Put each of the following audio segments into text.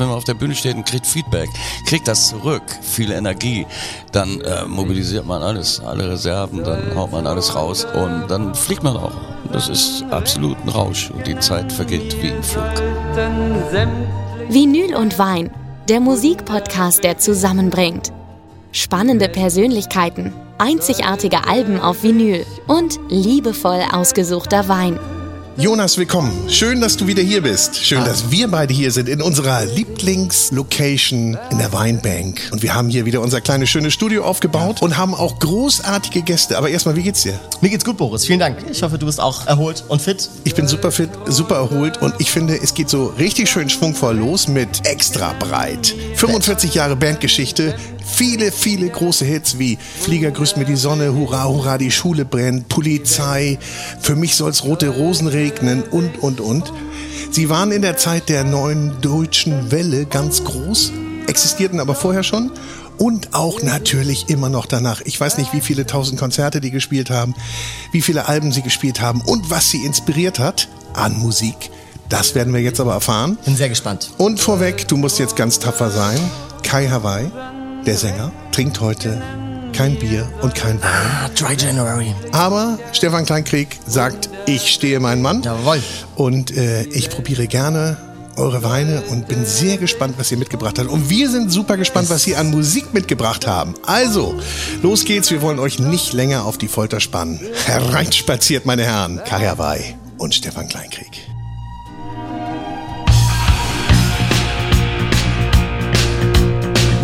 wenn man auf der Bühne steht und kriegt Feedback, kriegt das zurück, viel Energie, dann äh, mobilisiert man alles, alle Reserven, dann haut man alles raus und dann fliegt man auch. Das ist absolut ein Rausch und die Zeit vergeht wie im Flug. Vinyl und Wein, der Musikpodcast, der zusammenbringt. Spannende Persönlichkeiten, einzigartige Alben auf Vinyl und liebevoll ausgesuchter Wein. Jonas, willkommen. Schön, dass du wieder hier bist. Schön, dass wir beide hier sind in unserer Lieblingslocation in der Weinbank. Und wir haben hier wieder unser kleines schönes Studio aufgebaut und haben auch großartige Gäste. Aber erstmal, wie geht's dir? Mir geht's gut, Boris. Vielen Dank. Ich hoffe, du bist auch erholt und fit. Ich bin super fit, super erholt und ich finde, es geht so richtig schön schwungvoll los mit Extra Breit. 45 Jahre Bandgeschichte, viele, viele große Hits wie Flieger grüßt mir die Sonne, Hurra, Hurra, die Schule brennt, Polizei, für mich soll's rote Rosen regnen und, und, und. Sie waren in der Zeit der neuen deutschen Welle ganz groß, existierten aber vorher schon und auch natürlich immer noch danach. Ich weiß nicht, wie viele tausend Konzerte die gespielt haben, wie viele Alben sie gespielt haben und was sie inspiriert hat an Musik. Das werden wir jetzt aber erfahren. Bin sehr gespannt. Und vorweg, du musst jetzt ganz tapfer sein. Kai Hawaii, der Sänger, trinkt heute kein Bier und kein Wein. Ah, Dry January. Aber Stefan Kleinkrieg sagt, ich stehe mein Mann. Jawohl. Und äh, ich probiere gerne eure Weine und bin sehr gespannt, was ihr mitgebracht habt. Und wir sind super gespannt, was ihr an Musik mitgebracht haben. Also, los geht's. Wir wollen euch nicht länger auf die Folter spannen. Hereinspaziert, meine Herren. Kai Hawaii und Stefan Kleinkrieg.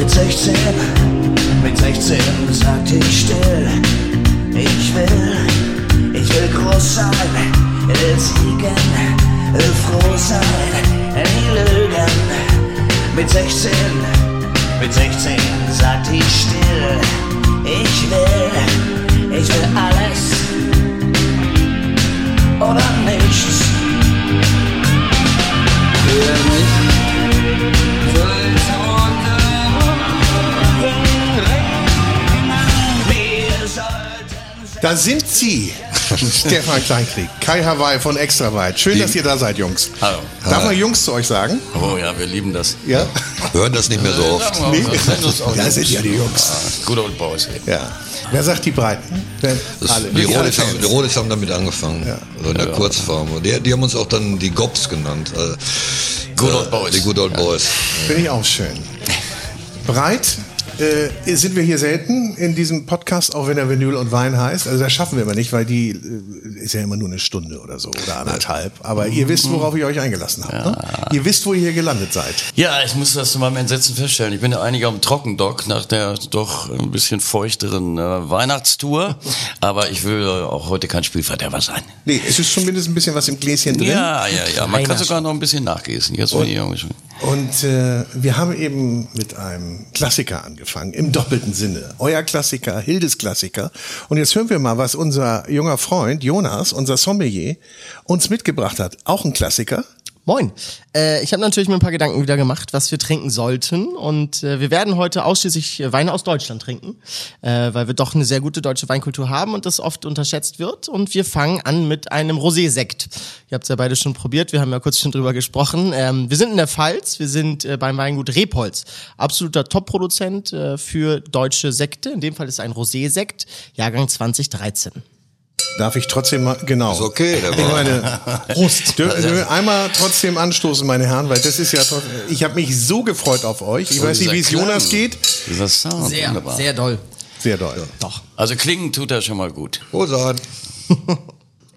Mit 16, mit 16 sagte ich still, ich will, ich will groß sein, will siegen, will froh sein, nie lügen. Mit 16, mit 16 sagte ich still, ich will, ich will alles oder nichts. Für mich Da sind sie. Stefan Kleinkrieg, Kai Hawaii von Extra Weit. Schön, dass ihr da seid, Jungs. Hallo. Darf man Jungs zu euch sagen? Oh ja, wir lieben das. Ja? Hören das nicht mehr so oft. Nee. Ja, sind ja die Jungs. Good old boys. Ja. Wer sagt die Breiten? Wer? Das, Alle. die, Alle Rodis haben, die Rodis haben damit angefangen. Also in der Kurzform. Und die, die haben uns auch dann die Gobs genannt. Also, Good old boys. Die Good Old Boys. Finde ich auch schön. Breit äh, sind wir hier selten in diesem Podcast, auch wenn er Vinyl und Wein heißt. Also das schaffen wir immer nicht, weil die äh, ist ja immer nur eine Stunde oder so oder anderthalb. Aber ihr wisst, worauf ihr euch eingelassen habt. Ne? Ihr wisst, wo ihr hier gelandet seid. Ja, ich muss das zu meinem Entsetzen feststellen. Ich bin ja einiger am Trockendock nach der doch ein bisschen feuchteren äh, Weihnachtstour. Aber ich will auch heute kein Spielverderber sein. Nee, es ist zumindest ein bisschen was im Gläschen drin. Ja, ja, ja. Man kann Kleiner sogar noch ein bisschen nachgießen. Jetzt bin ich irgendwie schon. Und äh, wir haben eben mit einem Klassiker angefangen, im doppelten Sinne. Euer Klassiker, Hildes Klassiker. Und jetzt hören wir mal, was unser junger Freund Jonas, unser Sommelier, uns mitgebracht hat. Auch ein Klassiker. Moin. Äh, ich habe natürlich mir ein paar Gedanken wieder gemacht, was wir trinken sollten. Und äh, wir werden heute ausschließlich Weine aus Deutschland trinken, äh, weil wir doch eine sehr gute deutsche Weinkultur haben und das oft unterschätzt wird. Und wir fangen an mit einem Rosé-Sekt. Ihr habt es ja beide schon probiert, wir haben ja kurz schon drüber gesprochen. Ähm, wir sind in der Pfalz, wir sind äh, beim Weingut Repolz. Absoluter Top-Produzent äh, für deutsche Sekte. In dem Fall ist ein Rosé-Sekt, Jahrgang 2013. Darf ich trotzdem mal, genau. Ist okay, der Ich meine, Prost. Dürfen wir einmal trotzdem anstoßen, meine Herren, weil das ist ja, trotzdem- ich habe mich so gefreut auf euch. Ich weiß nicht, wie es Jonas geht. Dieser Sound, wunderbar. doll. Sehr doll. Doch. Also klingen tut er schon mal gut. Rosan.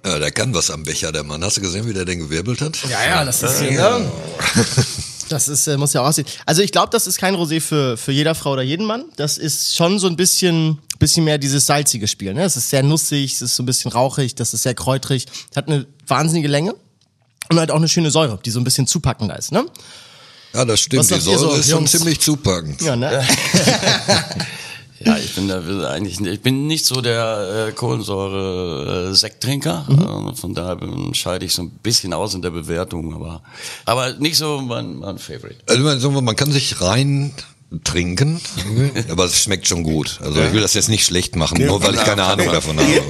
Ja, der kann was am Becher, der Mann. Hast du gesehen, wie der den gewirbelt hat? Ja, ja, das ist ja. Das ist, äh, muss ja auch aussehen. Also ich glaube, das ist kein Rosé für, für jeder Frau oder jeden Mann. Das ist schon so ein bisschen, bisschen mehr dieses salzige Spiel. Ne? Es ist sehr nussig, es ist so ein bisschen rauchig, das ist sehr kräutrig, es hat eine wahnsinnige Länge und halt auch eine schöne Säure, die so ein bisschen zupackender ist. Ne? Ja, das stimmt. Was Die Säure so, ist schon Jungs? ziemlich zupackend. Ja, ne? Ja, ich bin da eigentlich ich bin nicht so der äh, Kohlensäure äh, Sekttrinker, Mhm. äh, von daher scheide ich so ein bisschen aus in der Bewertung, aber aber nicht so mein, mein Favorite. Also man, sagen wir, man kann sich rein trinken, aber es schmeckt schon gut. Also ich will das jetzt nicht schlecht machen, nur weil ich keine Ahnung davon habe.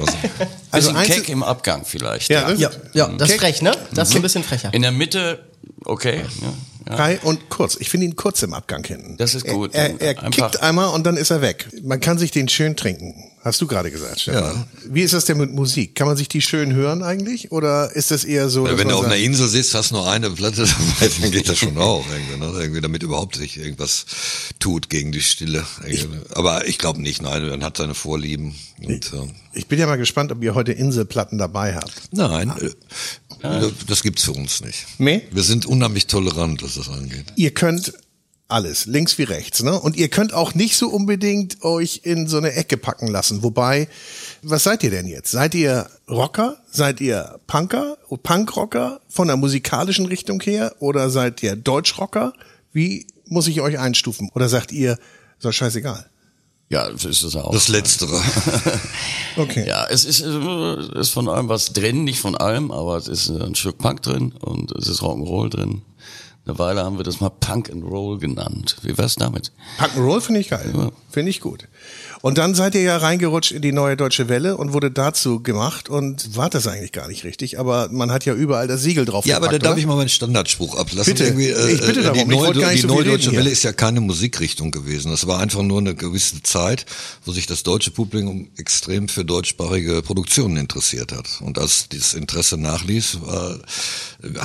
Also Bisschen eins- Keck im Abgang vielleicht. Ja, das- ja, ja, das ist frech, ne? Das ist ein bisschen frecher. In der Mitte okay, ja, Frei und kurz. Ich finde ihn kurz im Abgang hinten. Das ist gut. Er, er, er kickt einmal und dann ist er weg. Man kann sich den schön trinken. Hast du gerade gesagt, Stefan. Wie ist das denn mit Musik? Kann man sich die schön hören eigentlich? Oder ist das eher so, dass Wenn du auf einer Insel sitzt, hast nur eine Platte dabei, dann geht das schon auch. Irgendwie, ne? irgendwie damit überhaupt sich irgendwas tut gegen die Stille. Aber ich glaube nicht, nein, man hat seine Vorlieben. Und, äh, ich bin ja mal gespannt, ob ihr heute Inselplatten dabei habt. nein, äh, das gibt's für uns nicht. Nee? Wir sind unheimlich tolerant, was das angeht. Ihr könnt alles, links wie rechts, ne? Und ihr könnt auch nicht so unbedingt euch in so eine Ecke packen lassen. Wobei, was seid ihr denn jetzt? Seid ihr Rocker? Seid ihr Punker? Punkrocker von der musikalischen Richtung her? Oder seid ihr Deutschrocker? Wie muss ich euch einstufen? Oder sagt ihr, so scheißegal? Ja, das ist es auch. Das Letztere. Okay. Ja, es ist, äh, ist von allem was drin, nicht von allem, aber es ist ein Stück Punk drin und es ist Rock'n'Roll drin. Eine Weile haben wir das mal Punk and Roll genannt. Wie wär's damit? Punk'n'Roll finde ich geil. Ja. Finde ich gut. Und dann seid ihr ja reingerutscht in die neue Deutsche Welle und wurde dazu gemacht und war das eigentlich gar nicht richtig. Aber man hat ja überall das Siegel drauf Ja, aber da gepackt, darf ich mal meinen Standardspruch ablassen. Bitte. Irgendwie, äh, Ich bitte äh, darum. Die Ich neue, wollte gar nicht die so neue Deutsche hier. Welle ist ja keine Musikrichtung gewesen. Das war einfach nur eine gewisse Zeit, wo sich das deutsche Publikum extrem für deutschsprachige Produktionen interessiert hat. Und als dieses Interesse nachließ, war,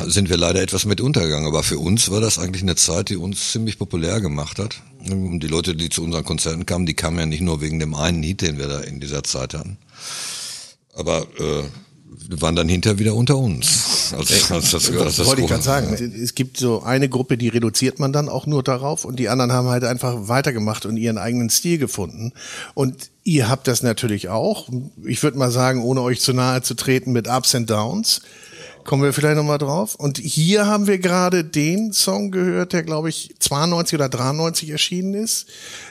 sind wir leider etwas mit untergegangen. Aber für uns war das eigentlich eine Zeit, die uns ziemlich populär gemacht hat. Und die Leute, die zu unseren Konzerten kamen, die kamen ja nicht nur wegen dem einen Hit, den wir da in dieser Zeit hatten. Aber äh, wir waren dann hinterher wieder unter uns. Als, als das, als das Wollte ich gerade sagen. Es gibt so eine Gruppe, die reduziert man dann auch nur darauf und die anderen haben halt einfach weitergemacht und ihren eigenen Stil gefunden. Und ihr habt das natürlich auch. Ich würde mal sagen, ohne euch zu nahe zu treten, mit Ups and Downs. Kommen wir vielleicht nochmal drauf. Und hier haben wir gerade den Song gehört, der glaube ich 92 oder 93 erschienen ist,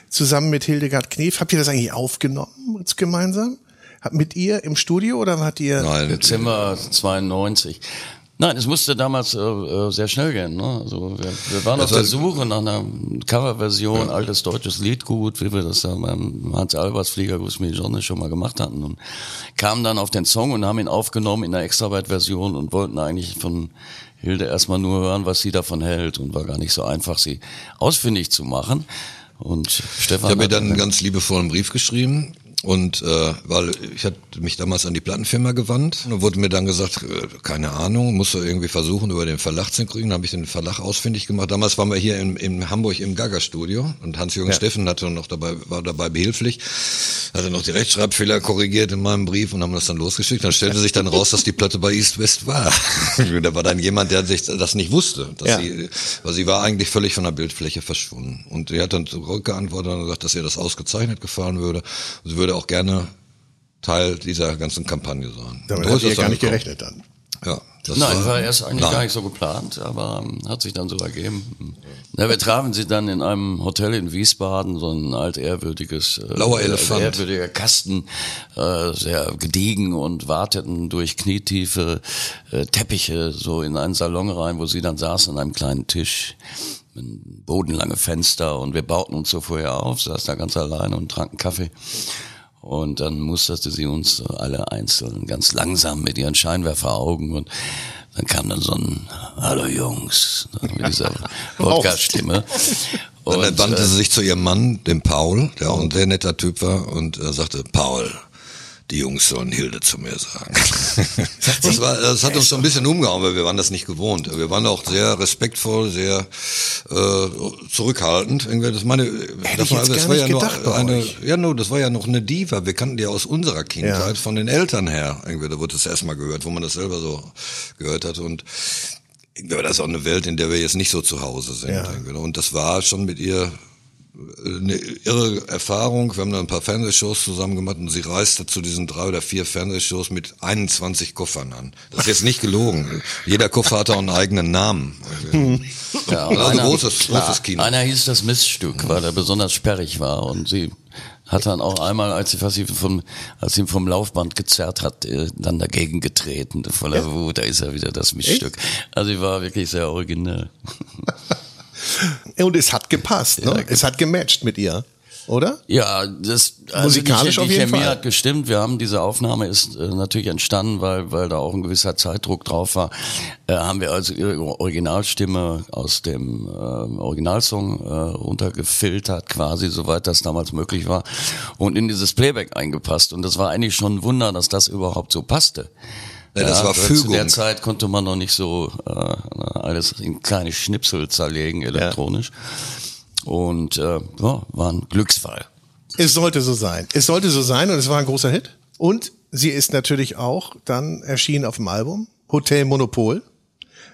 zusammen mit Hildegard Knef. Habt ihr das eigentlich aufgenommen jetzt gemeinsam? Habt- Mit ihr im Studio oder hat ihr? Nein, Dezember 92. Nein, es musste damals äh, äh, sehr schnell gehen. Ne? Also wir, wir waren Das auf der Suche nach einer Coverversion, altes deutsches Liedgut, wie wir das da beim Hans Albers Flieger Gruß mir die Sonne schon mal gemacht hatten und kamen dann auf den Song und haben ihn aufgenommen in einer Extrabyte-Version und wollten eigentlich von Hilde erstmal nur hören, was sie davon hält und war gar nicht so einfach, sie ausfindig zu machen. Und Stefan Ich habe mir dann einen ganz liebevollen Brief geschrieben und äh, weil ich hatte mich damals an die Plattenfirma gewandt und wurde mir dann gesagt, äh, keine Ahnung, musst du irgendwie versuchen, über den Verlag zu kriegen. Dann habe ich den Verlag ausfindig gemacht. Damals waren wir hier in, in Hamburg im Gaga-Studio und Hans-Jürgen Steffen hatte noch dabei, war dabei behilflich, hatte noch die Rechtschreibfehler korrigiert in meinem Brief und haben das dann losgeschickt. Dann stellte sich dann raus, dass die Platte bei East West war. da war dann jemand, der sich das nicht wusste, dass Ja. sie, weil sie war eigentlich völlig von der Bildfläche verschwunden. Und sie hat dann zurückgeantwortet und gesagt, dass ihr das ausgezeichnet gefallen würde. Und sie würde auch gerne Teil dieser ganzen Kampagne sein. Damit ihr das gar nicht gekommen. gerechnet dann. Ja, das Nein, war erst eigentlich Nein. gar nicht so geplant, aber ähm, hat sich dann so ergeben. Na, wir trafen sie dann in einem Hotel in Wiesbaden, so ein altehrwürdiges, äh, Blauer Elefant. ehrwürdiger Kasten, äh, sehr gediegen und warteten durch knietiefe äh, Teppiche so in einen Salon rein, wo sie dann saßen an einem kleinen Tisch. Ein bodenlange Fenster und wir bauten uns so vorher auf, saß da ganz alleine und tranken Kaffee. Und dann musterte sie uns alle einzeln ganz langsam mit ihren Scheinwerferaugen und dann kam dann so ein Hallo Jungs mit dieser Podcast-Stimme. Dann Und, wandte äh, sie sich zu ihrem Mann, dem Paul, der auch ein sehr netter Typ war, und äh, sagte, Paul, die Jungs sollen Hilde zu mir sagen. Das, war, das hat uns so ein bisschen umgehauen, weil wir waren das nicht gewohnt. Wir waren auch sehr respektvoll, sehr äh, zurückhaltend. Irgendwie, Das, meine, das, ich jetzt gar war ja nur gedacht bei eine, ja, nur, das war ja noch eine Diva. Wir kannten die aus unserer Kindheit, Ja. von den Eltern her. Irgendwie, da wurde das erstmal gehört, wo man das selber so gehört hat. Und irgendwie war das auch eine Welt, in der wir jetzt nicht so zu Hause sind. Ja. irgendwie. Und das war schon mit ihr eine irre Erfahrung. Wir haben dann ein paar Fernsehshows zusammen gemacht und sie reiste zu diesen drei oder vier Fernsehshows mit 21 Koffern an. Das ist jetzt nicht gelogen. Jeder Koffer hatte auch einen eigenen Namen. Ja, und Also großes- großes Kino. Einer hieß das Miststück, weil er besonders sperrig war und sie hat dann auch einmal, als sie, was sie vom, als sie ihn vom Laufband gezerrt hat, äh, dann dagegen getreten, voller Wut, da ist er wieder das Miststück. Also sie war wirklich sehr originell. Und es hat gepasst, ne? Ja, es hat gematcht mit ihr. oder? Ja, das also Musikalisch die, auf die jeden Chemie Fall. hat gestimmt. Wir haben diese Aufnahme ist äh, natürlich entstanden, weil weil da auch ein gewisser Zeitdruck drauf war. Äh, haben wir also ihre Originalstimme aus dem äh, Originalsong runtergefiltert, quasi soweit das damals möglich war, und in dieses Playback eingepasst. Und das war eigentlich schon ein Wunder, dass das überhaupt so passte. Ja, das war weil Zu Fügung. der Zeit konnte man noch nicht so äh, alles in kleine Schnipsel zerlegen elektronisch. Und äh, ja, war ein Glücksfall. Es sollte so sein. Es sollte so sein und es war ein großer Hit. Und sie ist natürlich auch dann erschienen auf dem Album Hotel Monopol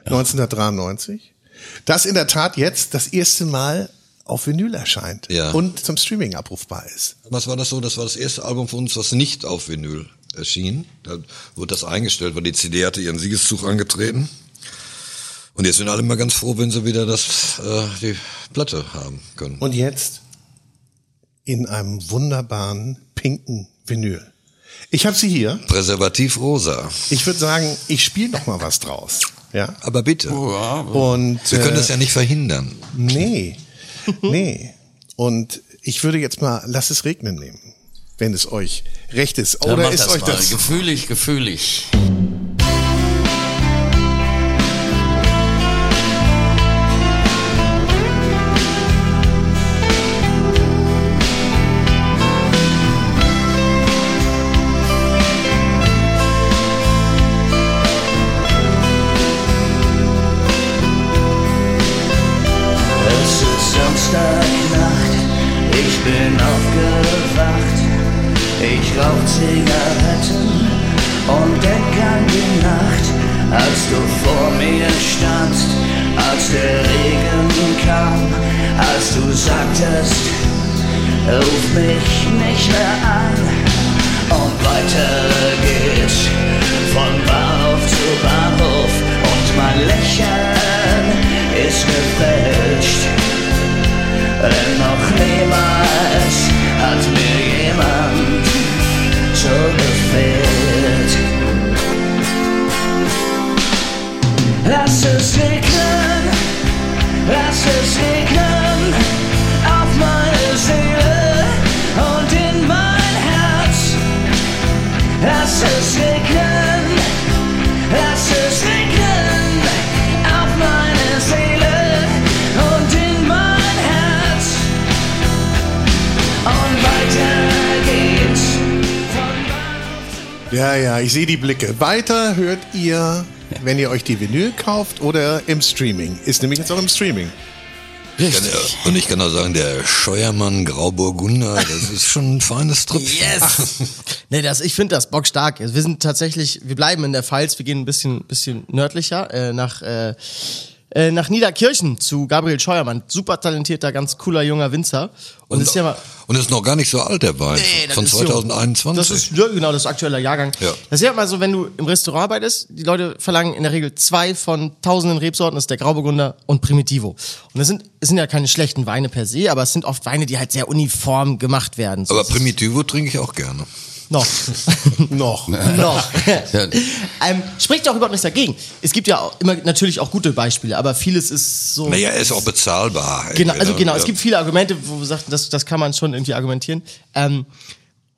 1993. Das in der Tat jetzt das erste Mal auf Vinyl erscheint Ja. und zum Streaming abrufbar ist. Was war das so? Das war das erste Album von uns, was nicht auf Vinyl erschien. Da wurde das eingestellt, weil die CD hatte ihren Siegeszug angetreten. Und jetzt sind alle mal ganz froh, wenn sie wieder das, äh, die Platte haben können. Und jetzt in einem wunderbaren pinken Vinyl. Ich habe sie hier. Präservativ rosa. Ich würde sagen, ich spiele noch mal was draus. Ja. Aber bitte. Ja, Und Wir können äh, das ja nicht verhindern. Nee, nee. Und ich würde jetzt mal Lass es regnen nehmen, wenn es euch recht ist. Oder ist euch mal. das... Gefühlig, gefühlig. Zigaretten und denk an die Nacht, als du vor mir standst, als der Regen kam, als du sagtest, ruf mich nicht mehr an. Und weiter geht's Ja, ja, ich sehe die Blicke. Weiter hört ihr, wenn ihr euch die Vinyl kauft oder im Streaming. Ist nämlich jetzt auch im Streaming. Ich kann, ja- und ich kann auch sagen, der Scheuermann Grauburgunder, das ist schon ein feines Tröpfchen. Yes! nee, das, ich finde das bockstark. Wir sind tatsächlich, wir bleiben in der Pfalz, wir gehen ein bisschen, bisschen nördlicher, äh, nach, äh, äh, nach Niederkirchen zu Gabriel Scheuermann. Super talentierter, ganz cooler junger Winzer. Und, Und, ist ja mal, und ist noch gar nicht so alt, der Wein. Nee, von ist jung. 2021. Das ist ja, genau das ist aktueller Jahrgang. Ja. Das ist ja mal so, wenn du im Restaurant arbeitest, die Leute verlangen in der Regel zwei von tausenden Rebsorten, das ist der Grauburgunder und Primitivo. Und das sind, es sind ja keine schlechten Weine per se, aber es sind oft Weine, die halt sehr uniform gemacht werden. So, Aber Primitivo trinke ich auch gerne. Noch. Noch. Noch. Ähm, spricht auch überhaupt nichts dagegen. Es gibt ja auch immer natürlich auch gute Beispiele, aber vieles ist so. Naja, er ist auch bezahlbar. Genau, also genau, Ja. es gibt viele Argumente, wo wir sagten, das, das kann man schon irgendwie argumentieren. Ähm,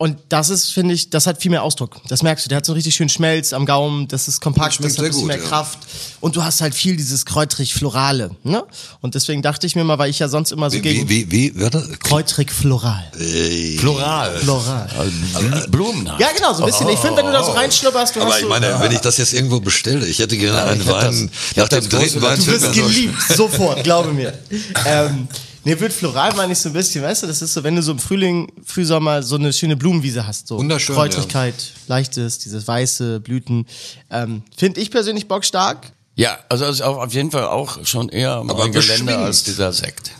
und das ist, finde ich, das hat viel mehr Ausdruck. Das merkst du, der hat so einen richtig schönen Schmelz am Gaumen, das ist kompakt, Stimmt das hat ein bisschen gut, mehr ja. Kraft. Und du hast halt viel dieses kräutrig-florale, ne? Und deswegen dachte ich mir mal, weil ich ja sonst immer so Wie, gegen wie, wie, wie, warte. kräutrig-floral. Floral. Floral. Bl- Blumen. Ja, genau, so ein bisschen. Ich finde, wenn du da so reinschnupperst, du Aber hast ich so, meine, wenn ich das jetzt irgendwo bestelle, ich hätte gerne einen Wein, das- ich nach dem das dritten Wein Du wirst geliebt, sofort, glaube mir. ähm, nee, wird floral meine ich so ein bisschen, weißt du, das ist so, wenn du so im Frühling, Frühsommer so eine schöne Blumenwiese hast, so Wunderschön, Kräutrigkeit, leichtes, diese weiße Blüten, ähm, finde ich persönlich bockstark. Ja, also ist auf auf jeden Fall auch schon eher Aber mein Gelände als dieser Sekt.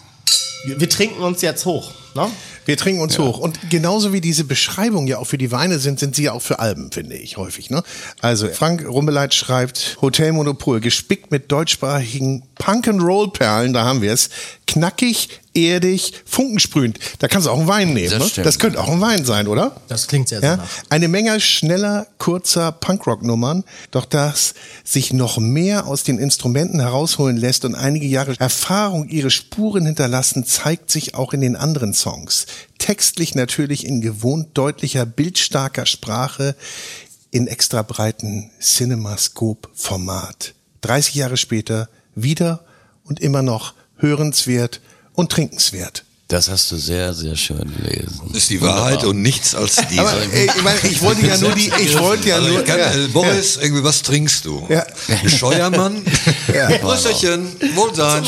Wir, wir trinken uns jetzt hoch, ne? Wir trinken uns hoch. Und genauso wie diese Beschreibungen ja auch für die Weine sind, sind sie ja auch für Alben, finde ich häufig. Ne? Also Frank Rummeleit schreibt Hotel Monopol, gespickt mit deutschsprachigen Punk-and-Roll-Perlen, da haben wir es. Knackig, erdig, funkensprühend. Da kannst du auch einen Wein nehmen. Das ne? das könnte auch ein Wein sein, oder? Das klingt sehr, sehr Ja? Eine Menge schneller, kurzer Punkrock-Nummern, doch das sich noch mehr aus den Instrumenten herausholen lässt und einige Jahre Erfahrung ihre Spuren hinterlassen, zeigt sich auch in den anderen Songs. Textlich natürlich in gewohnt deutlicher, bildstarker Sprache, in extra breiten Cinemascope-Format. 30 Jahre später wieder und immer noch hörenswert und trinkenswert. Das hast du sehr, sehr schön gelesen. Das ist die Wahrheit und nichts als diese. Aber äh, ich, meine, ich wollte ja nur die, ich wollte ja also nur, kann, ja, äh, Boris, irgendwie, was trinkst du? Ja. Scheuermann? Ja. Brüsterchen, Wohlsein.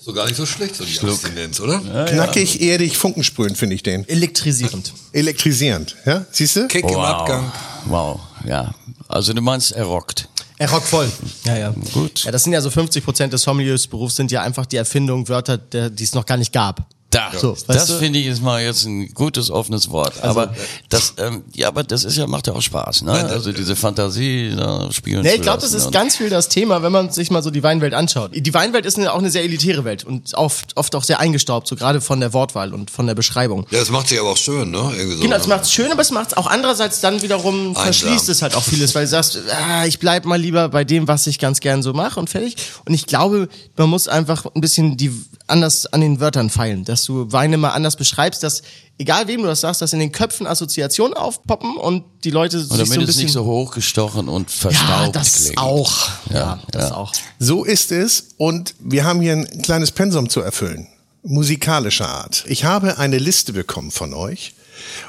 So gar nicht so schlecht, so die Abstinenz, oder? knackig, erdig, funkensprühend finde ich den. Elektrisierend. Elektrisierend, ja? Siehst du? Kick im Abgang. Wow, ja. Also du meinst, er rockt. Er rockt voll. Ja, ja. Gut. Ja, das sind ja so 50 Prozent des Sommeliers-Berufs sind ja einfach die Erfindung Wörter, der- die es noch gar nicht gab. Da, So, das finde ich ist mal jetzt ein gutes offenes Wort. aber das, ähm, ja, aber das ist ja macht ja auch Spaß, ne? Also diese Fantasie da spielen. Nee, ich glaube, das ist ganz viel das Thema, wenn man sich mal so die Weinwelt anschaut. Die Weinwelt ist eine, auch eine sehr elitäre Welt und oft, oft auch sehr eingestaubt, so gerade von der Wortwahl und von der Beschreibung. Ja, das macht sich aber auch schön, ne? Irgendwie so, Genau, das ne? macht's schön, aber es macht's auch andererseits dann wiederum verschließt es halt auch vieles, weil du sagst, ah, ich bleib mal lieber bei dem, was ich ganz gern so mache und fertig. Und ich glaube, man muss einfach ein bisschen die anders an den Wörtern feilen, dass du Weine mal anders beschreibst, dass egal wem du das sagst, dass in den Köpfen Assoziationen aufpoppen und die Leute Und sich so damit ein es bisschen nicht so hochgestochen und verstaubt ja, das klingt. auch. Ja, Ja, das ja. auch. So ist es und wir haben hier ein kleines Pensum zu erfüllen. Musikalischer Art. Ich habe eine Liste bekommen von euch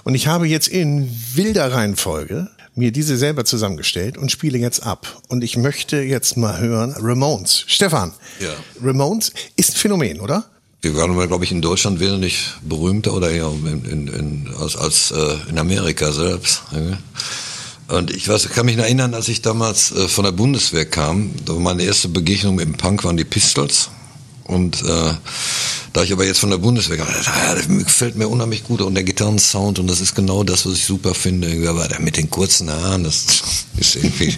und ich habe jetzt in wilder Reihenfolge mir diese selber zusammengestellt und spiele jetzt ab. Und ich möchte jetzt mal hören Ramones. Stefan, Ja. Ramones ist ein Phänomen, oder? Wir waren, glaube ich, in Deutschland wesentlich berühmter oder eher in, in, in, als, als äh, in Amerika selbst. Und ich weiß, kann mich erinnern, als ich damals äh, von der Bundeswehr kam, meine erste Begegnung mit dem Punk waren die Pistols. Und äh, da ich aber jetzt von der Bundeswehr kam, ja, das gefällt mir unheimlich gut und der Gitarrensound und das ist genau das, was ich super finde. Irgendwie, Aber der mit den kurzen Haaren, das ist irgendwie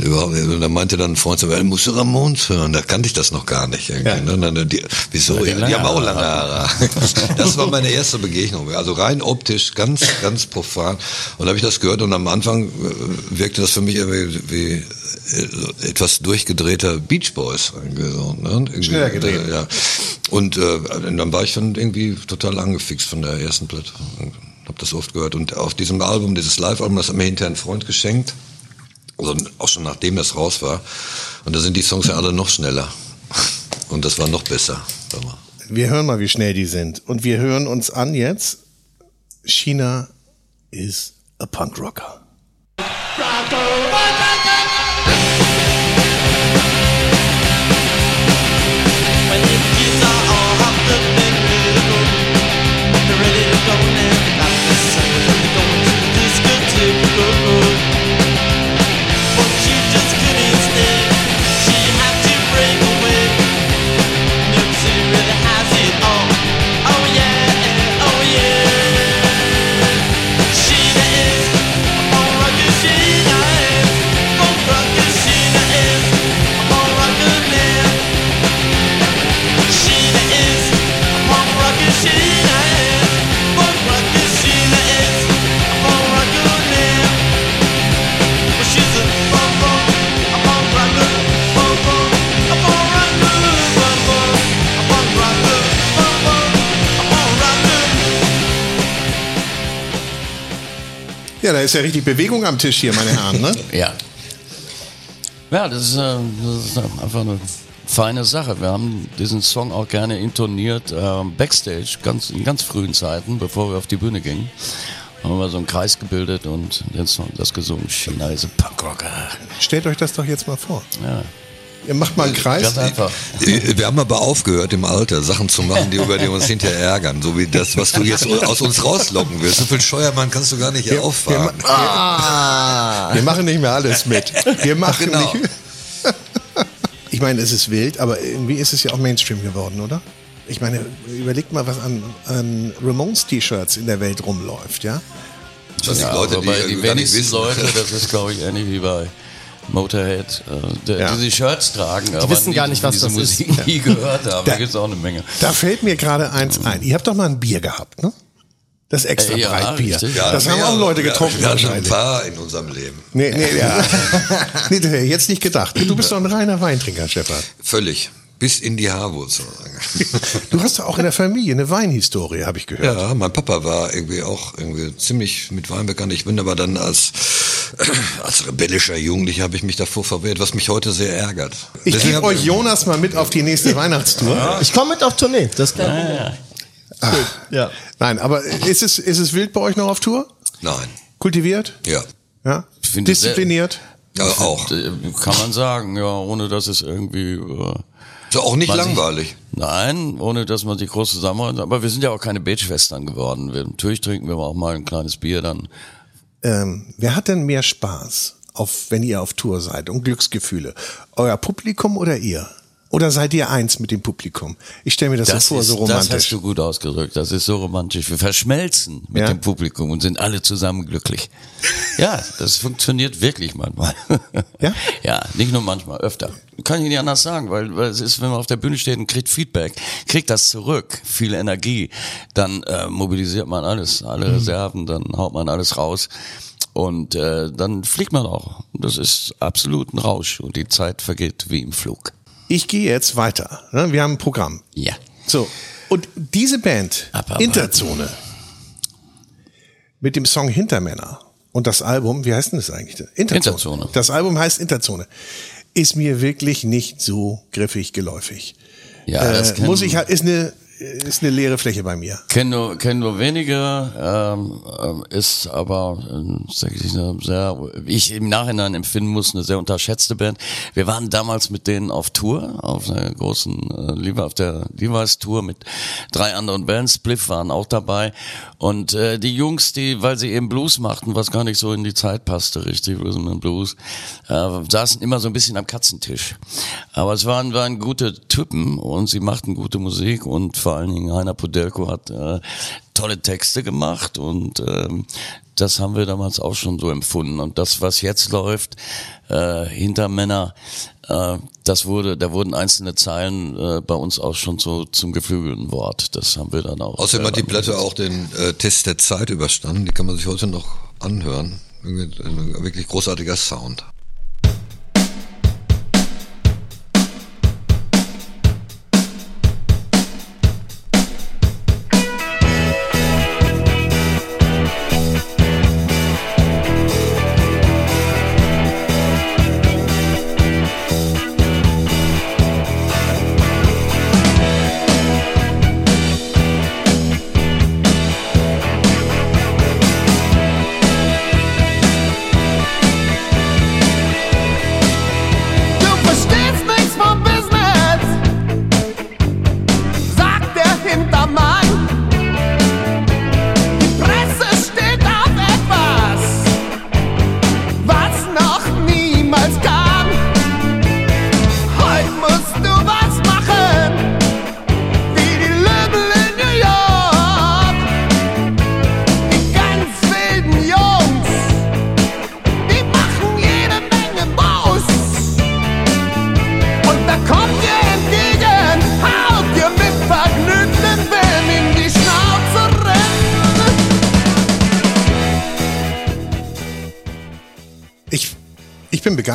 überhaupt. Und da meinte dann ein Freund, so, "Ja, musst du Ramones hören, da kannte ich das noch gar nicht. Irgendwie, ne? Dann, die, wieso? Ja, die haben auch lange Haare. Das war meine erste Begegnung. Also rein optisch, ganz, ganz profan. Und da habe ich das gehört und am Anfang äh, wirkte das für mich eher wie, wie etwas durchgedrehter Beach Boys. So, ne? Schneller gedreht. äh, ja. Und äh, dann war ich dann irgendwie total angefixt von der ersten Platte. Hab das oft gehört. Und auf diesem Album, dieses Live-Album, das hat mir hinterher ein Freund geschenkt. Also auch schon nachdem das raus war. Und da sind die Songs ja alle noch schneller. Und das war noch besser. Wir hören mal, wie schnell die sind. Und wir hören uns an jetzt. China is a Punk Rocker. Ja, da ist ja richtig Bewegung am Tisch hier, meine Herren. Ne? Ja. Ja, das ist, äh, das ist einfach eine feine Sache. Wir haben diesen Song auch gerne intoniert äh, backstage, ganz, in ganz frühen Zeiten, bevor wir auf die Bühne gingen. Haben wir so einen Kreis gebildet und den Song, das gesungen. China is a Punkrocker. Stellt euch das doch jetzt mal vor. Ja, Ihr macht mal einen Kreis. ganz einfach. Wir haben aber aufgehört im Alter, Sachen zu machen, die über die uns hinterher ärgern. So wie das, was du jetzt aus uns rauslocken willst. So viel Scheuermann kannst du gar nicht hier auffahren. Wir machen nicht mehr alles mit. Wir machen Genau. nicht. Ich meine, es ist wild, aber irgendwie ist es ja auch Mainstream geworden, oder? Ich meine, überlegt mal, was an, an Ramones-T-Shirts in der Welt rumläuft, ja? Das sind Ja, Leute, wobei die, die wenigsten wissen. Leute, das ist glaube ich ähnlich wie bei Motorhead, äh, Ja. die die Shirts tragen, aber wissen nie, gar nicht, was diese das ist. Musik nie gehört haben. Da Da- gibt's auch eine Menge. Da fällt mir gerade eins ein. Ihr habt doch mal ein Bier gehabt, ne? Das extra Äh, ja, Breitbier. richtig. das haben auch Leute getrunken Ja, hatten ein paar in unserem Leben. Nee, nee, ja. nee, jetzt nicht gedacht. Du bist doch ein reiner Weintrinker, Stefan. Völlig. Bis in die Haarwurzel. Du hast doch auch in der Familie eine Weinhistorie, habe ich gehört. Ja, mein Papa war irgendwie auch irgendwie ziemlich mit Wein bekannt. Ich bin aber dann als, als rebellischer Jugendlicher habe ich mich davor verwehrt, was mich heute sehr ärgert. Ich gebe euch Jonas mal mit auf die nächste Weihnachtstour. Ich komme mit auf Tournee. Das ist kein Problem. Gut, ja. Nein, aber ist es, ist es wild bei euch noch auf Tour? Nein. Kultiviert? Ja. Ja? Diszipliniert? Ja, auch. Äh, Kann man sagen, ja, ohne dass es irgendwie... Äh, Ist auch nicht Man sich- langweilig. Nein, ohne dass man sich groß zusammenhält. Aber wir sind ja auch keine Beetschwestern geworden. Wir, natürlich trinken wir auch mal ein kleines Bier dann. Ähm, wer hat denn mehr Spaß, auf, wenn ihr auf Tour seid und Glücksgefühle? Euer Publikum oder ihr? Oder seid ihr eins mit dem Publikum? Ich stelle mir das, so vor, ist, so das hast romantisch. du gut ausgedrückt. Das ist so romantisch. Wir verschmelzen mit Ja. dem Publikum und sind alle zusammen glücklich. Ja, das funktioniert wirklich manchmal. Ja? Ja, nicht nur manchmal, öfter. Kann ich nicht anders sagen, weil, weil es ist, wenn man auf der Bühne steht und kriegt Feedback, kriegt das zurück, viel Energie, dann äh, mobilisiert man alles, alle Reserven, dann haut man alles raus und äh, dann fliegt man auch. Das ist absolut ein Rausch und die Zeit vergeht wie im Flug. Ich gehe jetzt weiter. ne? Wir haben ein Programm. Ja. So. Und diese Band, Aber- aber- Interzone, mit dem Song Hintermänner und das Album, wie heißt denn das eigentlich? Interzone. Das Album heißt Interzone. Ist mir wirklich nicht so griffig geläufig. Ja, das äh, muss ich halt, ist eine, ist eine leere Fläche bei mir. Kennen nur, kennen nur wenige, ähm, ähm, ist aber, ähm, sag ich, sehr, ich im Nachhinein empfinden muss, eine sehr unterschätzte Band. Wir waren damals mit denen auf Tour, auf einer großen, äh, auf der Levi's Tour mit drei anderen Bands, Spliff waren auch dabei. Und äh, die Jungs, die, weil sie eben Blues machten, was gar nicht so in die Zeit passte, richtig, Rhythm and Blues, äh, saßen immer so ein bisschen am Katzentisch. Aber es waren, waren gute Typen und sie machten gute Musik und vor allen Dingen Heiner Podelko hat äh, tolle Texte gemacht und ähm, das haben wir damals auch schon so empfunden. Und das, was jetzt läuft, äh, hinter Männer, äh, das wurde, da wurden einzelne Zeilen äh, bei uns auch schon so zum geflügelten Wort. Das haben wir dann auch. Außerdem hat die Platte auch den äh, Test der Zeit überstanden. Die kann man sich heute noch anhören. Irgendwie Ein wirklich großartiger Sound.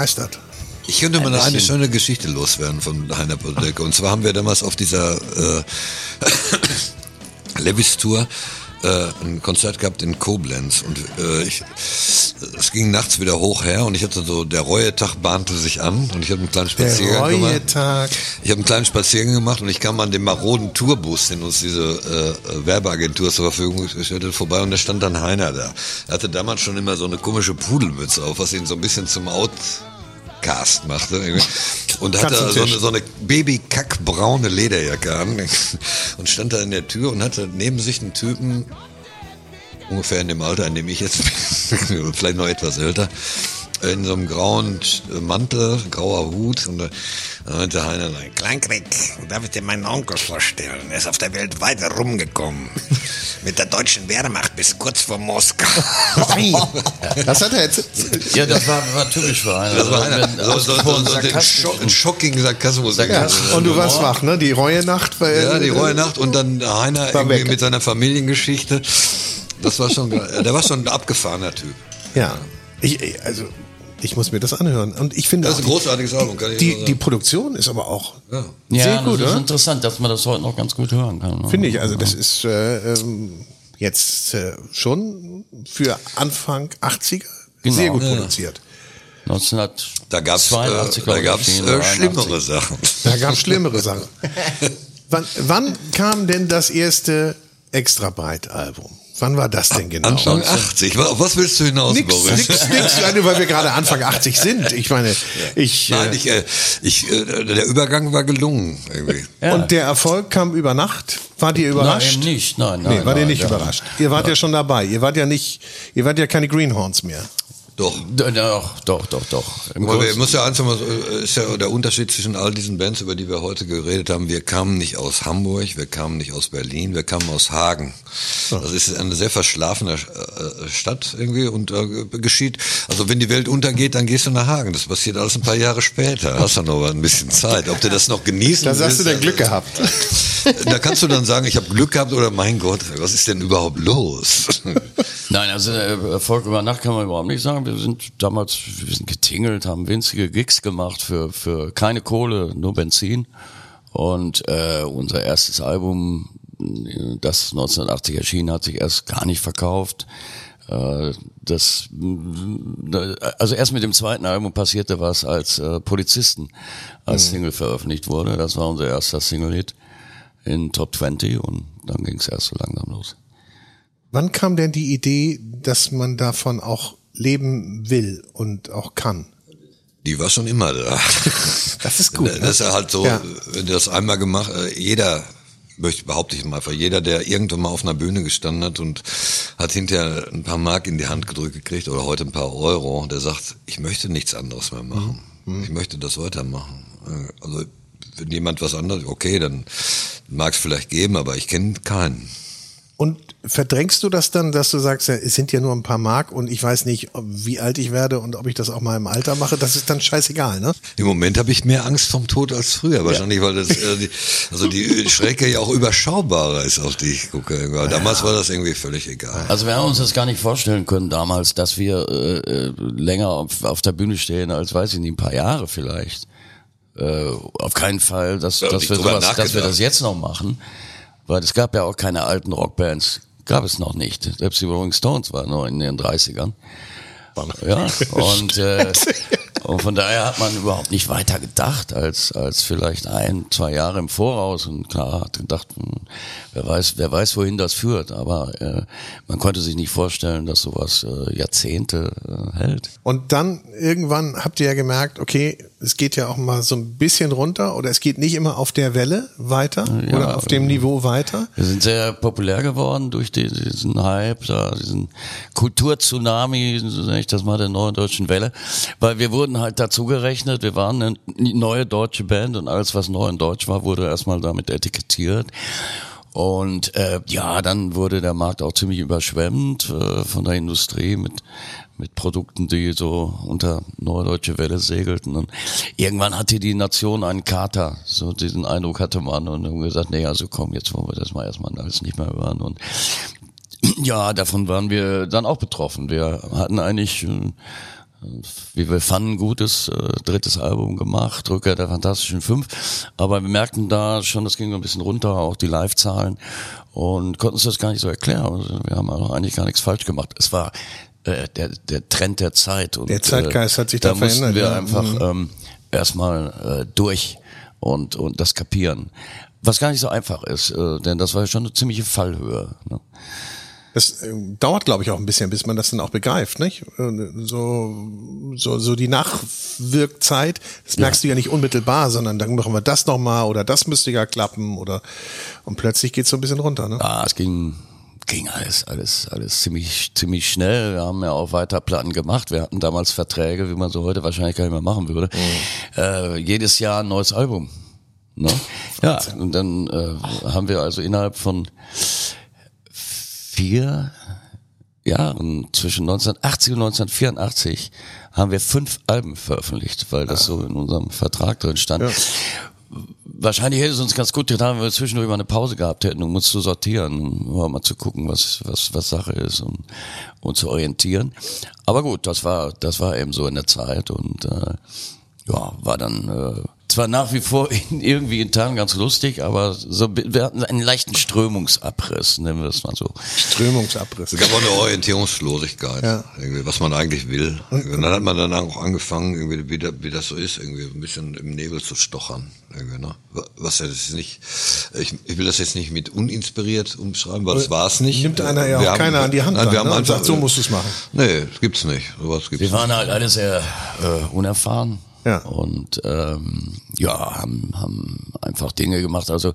Begeistert. Ich könnte mal eine schöne Geschichte loswerden von Heiner Podelke. Und zwar haben wir damals auf dieser äh, Levis Tour äh, ein Konzert gehabt in Koblenz und äh, ich, es ging nachts wieder hoch her und ich hatte so, der Reuetag bahnte sich an und ich habe einen kleinen Der Spaziergang gemacht. Reuetag. Ich habe einen kleinen Spaziergang gemacht und ich kam an dem maroden Tourbus, den uns diese äh, Werbeagentur zur Verfügung gestellt hat, vorbei und da stand dann Heiner da. Er hatte damals schon immer so eine komische Pudelmütze auf, was ihn so ein bisschen zum Outcast machte. irgendwie. Und hatte so eine, so eine babykackbraune Lederjacke an und stand da in der Tür und hatte neben sich einen Typen, ungefähr in dem Alter, in dem ich jetzt bin, vielleicht noch etwas älter, in so einem grauen Mantel, grauer Hut und, Dann meinte Heiner, Kleinkrieg, darf ich dir meinen Onkel vorstellen? Er ist auf der Welt weiter rumgekommen. Mit der deutschen Wehrmacht bis kurz vor Moskau. Das hat er jetzt. Ja, das war, war typisch für einen. Das war einer, Wenn so, so, so, so den Schock, schockigen Sarkasmus. Ja. Und du warst wach, ne? Die Reue-Nacht. war- Ja, die Rohe Nacht und dann Heiner irgendwie weg. mit seiner Familiengeschichte. Das war schon, der war schon ein abgefahrener Typ. Ja. Ich- also, ich muss mir das anhören. Und ich finde Das ist ein großartiges Album, kann ich die, sagen. die Produktion ist aber auch Ja. Ja, sehr gut, das ist oder? interessant, dass man das heute noch ganz gut hören kann. ne? Finde ich, also das ist äh, ähm, jetzt äh, schon für Anfang 80er Genau. sehr gut Ja. produziert. 1982, Da gab's, äh, glaube da ich, gab's erschienen, äh, 83. schlimmere Sachen. Da gab es schlimmere Sachen. wann, wann kam denn das erste extra breit Album? Wann war das denn genau? Anfang 80. Wa- Auf was willst du hinaus, Nix, Boris? nix, nix, also, weil wir gerade Anfang 80 sind. Ich meine, ich, Nein, äh, ich, äh, ich, äh, der Übergang war gelungen. Irgendwie. Ja. und der Erfolg kam über Nacht. Wart ihr überrascht? Nein, nicht. Nein, Nee, nein, wart ihr nein, nicht ja. überrascht. Ihr wart ja. schon dabei. Ihr wart ja nicht, ihr wart ja keine Greenhorns mehr. Doch. Doch, doch, doch, doch. Im Aber wir muss ja eins mal, äh, ist ja der Unterschied zwischen all diesen Bands, über die wir heute geredet haben. Wir kamen nicht aus Hamburg, wir kamen nicht aus Berlin, wir kamen aus Hagen. Das ist eine sehr verschlafene äh, Stadt irgendwie und äh, geschieht. Also wenn die Welt untergeht, dann gehst du nach Hagen. Das passiert alles ein paar Jahre später. Hast du noch ein bisschen Zeit. Ob du das noch genießen Da sagst du willst, dann Glück gehabt. Da kannst du dann sagen, ich habe Glück gehabt oder mein Gott, was ist denn überhaupt los? Nein, also äh, Erfolg über Nacht kann man überhaupt nicht sagen. Wir sind damals, wir sind getingelt, haben winzige Gigs gemacht für, für keine Kohle, nur Benzin. Und äh, unser erstes Album, das 1980 erschien, hat sich erst gar nicht verkauft. Äh, Das, also erst mit dem zweiten Album passierte was, als äh, Polizisten als Single veröffentlicht wurde. Das war unser erster Single-Hit in Top 20 und dann ging es erst so langsam los. Wann kam denn die Idee, dass man davon auch leben will und auch kann? Die war schon immer da. Das ist gut. Das ne? ist ja halt so, Ja. wenn du das einmal gemacht, äh, jeder, möchte behaupte ich mal, einfach jeder, der irgendwann mal auf einer Bühne gestanden hat und hat hinterher ein paar Mark in die Hand gedrückt gekriegt oder heute ein paar Euro, der sagt, ich möchte nichts anderes mehr machen. Mhm. Ich möchte das weitermachen. Äh, Also wenn jemand was anderes, okay, dann mag es vielleicht geben, aber ich kenne keinen. Und verdrängst du das dann, dass du sagst, ja, es sind ja nur ein paar Mark und ich weiß nicht, wie alt ich werde und ob ich das auch mal im Alter mache? Das ist dann scheißegal, ne? Im Moment habe ich mehr Angst vom Tod als früher. Wahrscheinlich, weil das, äh, die, also die Schrecke ja auch überschaubarer ist, auf die ich gucke. Aber damals war das irgendwie völlig egal. Also wir haben uns das gar nicht vorstellen können damals, dass wir äh, äh, länger auf, auf der Bühne stehen als, weiß ich nicht, ein paar Jahre vielleicht. Äh, auf keinen Fall, dass, Ja, dass, wir sowas, dass wir das jetzt noch machen. Weil es gab ja auch keine alten Rockbands. Gab es noch nicht. Selbst die Rolling Stones waren noch in den 30ern. Ja, und, äh, und von daher hat man überhaupt nicht weiter gedacht als, als vielleicht ein, zwei Jahre im Voraus. Und klar hat gedacht, hm, wer weiß, wer weiß, wohin das führt. Aber äh, man konnte sich nicht vorstellen, dass sowas äh, Jahrzehnte äh, hält. Und dann irgendwann habt ihr ja gemerkt, okay, es geht ja auch mal so ein bisschen runter oder es geht nicht immer auf der Welle weiter Ja, oder auf dem Niveau weiter. Wir sind sehr populär geworden durch die, diesen Hype, diesen Kulturtsunami, so nenne ich das mal, der neuen deutschen Welle, weil wir wurden halt dazu gerechnet, wir waren eine neue deutsche Band und alles, was neu in Deutsch war, wurde erstmal damit etikettiert. Und äh, ja, dann wurde der Markt auch ziemlich überschwemmt äh, von der Industrie mit mit Produkten, die so unter neue deutsche Welle segelten. Und irgendwann hatte die Nation einen Kater. So diesen Eindruck hatte man und haben gesagt, nee, also komm, jetzt wollen wir das mal erstmal alles nicht mehr hören. Und ja, davon waren wir dann auch betroffen. Wir hatten eigentlich, äh, wie wir fanden, gutes äh, drittes Album gemacht, Rückkehr der Fantastischen Fünf. Aber wir merkten da schon, das ging so ein bisschen runter, auch die Live-Zahlen und konnten uns das gar nicht so erklären. Also wir haben also eigentlich gar nichts falsch gemacht. Es war äh, der, der Trend der Zeit. Und, Der Zeitgeist hat sich da mussten verändert, wir ja. einfach Mhm. ähm, erstmal äh, durch und, und das kapieren. Was gar nicht so einfach ist, äh, denn das war ja schon eine ziemliche Fallhöhe. Ne? Das äh, dauert, glaube ich, auch ein bisschen, bis man das dann auch begreift, nicht? Äh, So, so, so die Nachwirkzeit, das merkst du ja nicht unmittelbar, sondern dann machen wir das nochmal oder das müsste ja klappen oder und plötzlich geht's so ein bisschen runter, ne? Ah, es ging ging alles, alles, alles ziemlich, ziemlich schnell. Wir haben ja auch weiter Platten gemacht. Wir hatten damals Verträge, wie man so heute wahrscheinlich gar nicht mehr machen würde. Äh, jedes Jahr ein neues Album. Ne? Ja, und dann äh, haben wir also innerhalb von vier Jahren, zwischen 1980 und 1984, haben wir fünf Alben veröffentlicht, weil das so in unserem Vertrag drin stand. Wahrscheinlich hätte es uns ganz gut getan, wenn wir zwischendurch mal eine Pause gehabt hätten, um uns zu sortieren, um mal zu gucken, was, was, was Sache ist und, und zu orientieren. Aber gut, das war, das war eben so in der Zeit und äh, ja, war dann äh, zwar nach wie vor in, irgendwie in Teilen ganz lustig, aber so wir hatten einen leichten Strömungsabriss, nennen wir es mal so. Strömungsabriss. Es gab auch eine Orientierungslosigkeit, Ja. irgendwie, was man eigentlich will. Und dann hat man dann auch angefangen, irgendwie, wie, da- wie das so ist, irgendwie ein bisschen im Nebel zu stochern. Irgendwie, ne? Was ja das ist nicht, ich, ich will das jetzt nicht mit uninspiriert umschreiben, weil das war es nicht. Nimmt einer ja Wir auch haben- keiner an die Hand Nein, dran, wir haben ne, und einfach, sagt, so musst du's machen. Nee, das gibt's nicht. Sowas gibt's Wir nicht. waren halt alle sehr äh, unerfahren. Ja. Und ähm, ja, haben, haben einfach Dinge gemacht, also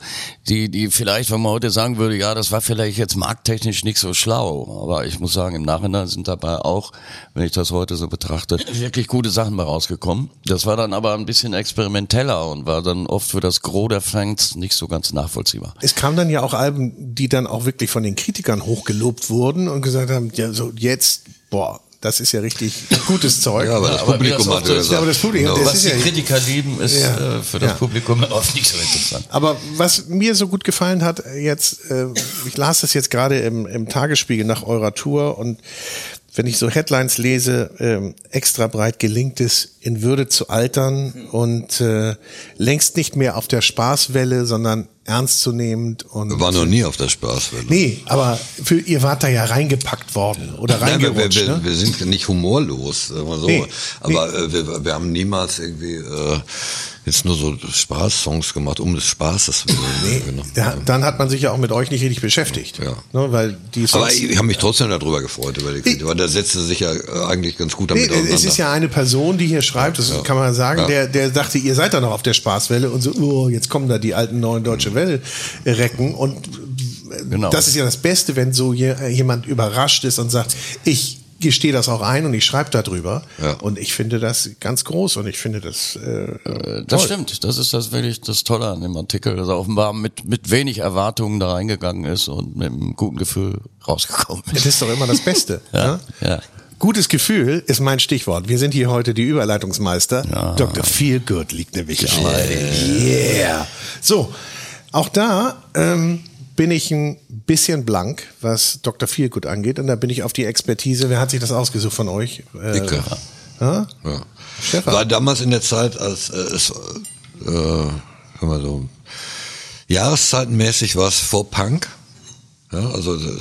die, die vielleicht, wenn man heute sagen würde, ja, das war vielleicht jetzt markttechnisch nicht so schlau, aber ich muss sagen, im Nachhinein sind dabei auch, wenn ich das heute so betrachte, wirklich gute Sachen bei rausgekommen. Das war dann aber ein bisschen experimenteller und war dann oft für das Gros der Fans nicht so ganz nachvollziehbar. Es kamen dann ja auch Alben, die dann auch wirklich von den Kritikern hochgelobt wurden und gesagt haben, ja, so jetzt, boah, das ist ja richtig gutes Zeug. Ja, aber das aber wie Publikum das hat so ja aber das Publikum, Genau. das Was ist die ja, Kritiker lieben, ist Ja. äh, für das Ja. Publikum oft nicht so interessant. Aber was mir so gut gefallen hat, äh, jetzt, äh, ich las das jetzt gerade im, im Tagesspiegel nach eurer Tour und wenn ich so Headlines lese, ähm, extra breit gelingt es, in Würde zu altern und äh, längst nicht mehr auf der Spaßwelle, sondern ernstzunehmend und Wir waren noch nie auf der Spaßwelle. Nee, aber für, ihr wart da ja reingepackt worden oder Nein, wir, wir, reingerutscht, wir, ne? wir sind nicht humorlos, sagen wir so. Nee, Aber Äh, wir, wir haben niemals irgendwie äh, jetzt nur so Spaßsongs gemacht, um des Spaßes willen. Nee, Genau. da, dann hat man sich ja auch mit euch nicht richtig beschäftigt. Ja. Ne, weil die Aber Songs, ich, ich habe mich trotzdem darüber gefreut, über die Kritik, weil der setzte sich ja äh, eigentlich ganz gut Nee, damit auseinander. es ist ja eine Person, die hier schreibt, das kann man sagen, Ja. der, der dachte, ihr seid da noch auf der Spaßwelle und so, oh, jetzt kommen da die alten neuen deutsche Welle recken und äh, Genau. das ist ja das Beste, wenn so je, jemand überrascht ist und sagt, ich gestehe das auch ein und ich schreibe darüber Ja. und ich finde das ganz groß und ich finde das äh, Das toll. stimmt. Das ist das wirklich das Tolle an dem Artikel, dass er offenbar mit, mit wenig Erwartungen da reingegangen ist und mit einem guten Gefühl rausgekommen Das ist. ist doch immer das Beste. Ja, ne? ja. Gutes Gefühl ist mein Stichwort. Wir sind hier heute die Überleitungsmeister. Ja. Dr. Feelgood liegt nämlich auf. Yeah. So, auch da ähm, bin ich ein bisschen blank, was Dr. Feelgood angeht. Und da bin ich auf die Expertise. Wer hat sich das ausgesucht von euch? Äh, Dicke. Ja? Ja. Stefan. War damals in der Zeit, als äh, es, äh, sagen wir so, jahreszeitenmäßig war es vor Punk. Ja, also äh,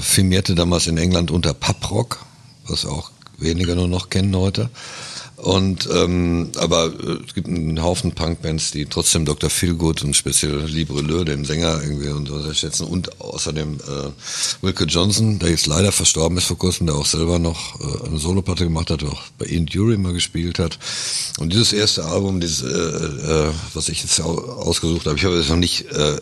firmierte damals in England unter Pubrock, was auch weniger nur noch kennen heute. Und ähm, aber äh, es gibt einen Haufen Punkbands, die trotzdem Dr. Feelgood und speziell Libre Leu, den Sänger irgendwie und so sehr schätzen und außerdem äh, Wilke Johnson, der jetzt leider verstorben ist vor kurzem, der auch selber noch äh, eine Soloplatte gemacht hat, auch bei Ian Dury mal gespielt hat. Und dieses erste Album, dieses, äh, äh, was ich jetzt au ausgesucht habe, ich habe jetzt noch nicht äh,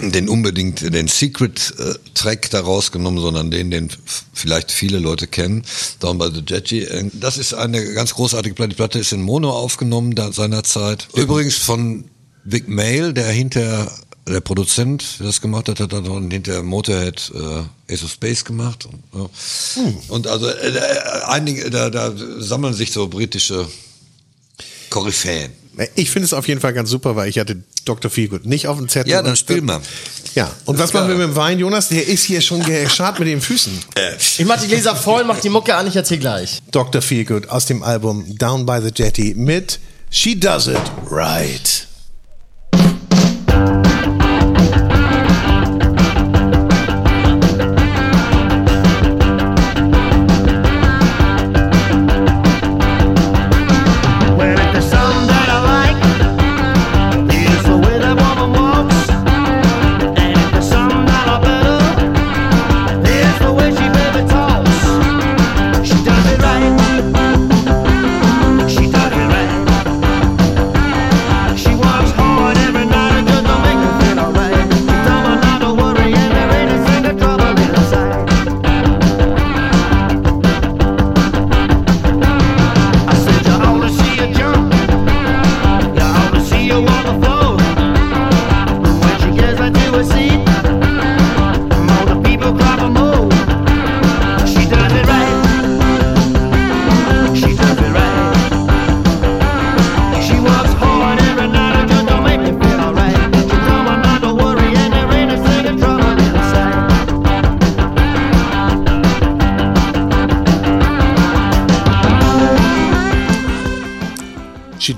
den unbedingt den Secret äh, Track da rausgenommen, sondern den, den vielleicht viele Leute kennen, Down by the Jetty. Äh, Das ist eine ganz großartige Platte. Die Platte ist in Mono aufgenommen da seinerzeit. Übrigens von Vic Mail, der hinter der Produzent, der das gemacht hat, hat dann hinter Motorhead äh, Ace of Space gemacht. Und, ja. und also äh, äh, einige, da, da sammeln sich so britische Koryphäen. Ich finde es auf jeden Fall ganz super, weil ich hatte Dr. Feelgood nicht auf dem Zettel. Ja, dann Und- spiel mal. Ja, und was machen wir mit dem Wein, Jonas? Der ist hier schon geschart mit den Füßen. Ich mach die Gläser voll, mach die Mucke an, ich erzähl gleich. Dr. Feelgood aus dem Album Down by the Jetty mit She Does It Right.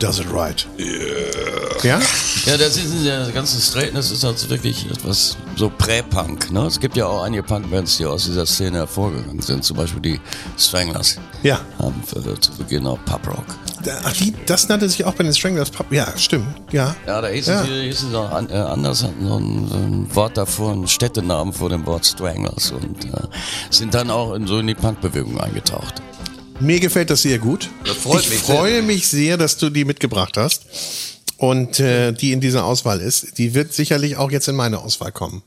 Does it right. Ja? Ja, das ist der ganze Straightness ist also wirklich etwas so Prä-Punk. Ne? Es gibt ja auch einige Punk-Bands, die aus dieser Szene hervorgegangen sind. Zum Beispiel die Stranglers. Ja. Haben für, zu Beginn auch Pub Rock. Da- Ach, die, das nannte sich auch bei den Stranglers Pub. Ja, stimmt. Ja. Ja, da hieß Ja. es, hieß es auch an, äh, anders, hatten so ein, so ein Wort davor, ein Städtenamen vor dem Wort Stranglers und äh, sind dann auch in so in die Punkbewegung eingetaucht. Mir gefällt das sehr gut. Das freut ich mich freue mich sehr, dass du die mitgebracht hast und äh, die in dieser Auswahl ist. Die wird sicherlich auch jetzt in meine Auswahl kommen.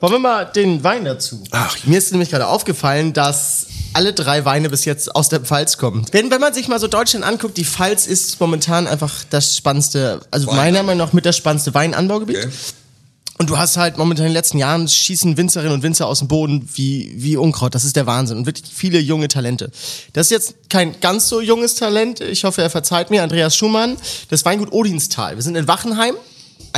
Wollen wir mal den Wein dazu? Ach. Mir ist nämlich gerade aufgefallen, dass alle drei Weine bis jetzt aus der Pfalz kommen. Wenn, wenn man sich mal so Deutschland anguckt, die Pfalz ist momentan einfach das spannendste, also Wein- meiner Meinung nach mit das spannendste Weinanbaugebiet. Okay. Und du hast halt momentan in den letzten Jahren schießen Winzerinnen und Winzer aus dem Boden wie, wie Unkraut. Das ist der Wahnsinn. Und wirklich viele junge Talente. Das ist jetzt kein ganz so junges Talent. Ich hoffe, er verzeiht mir. Andreas Schumann, das Weingut Odinstal. Wir sind in Wachenheim.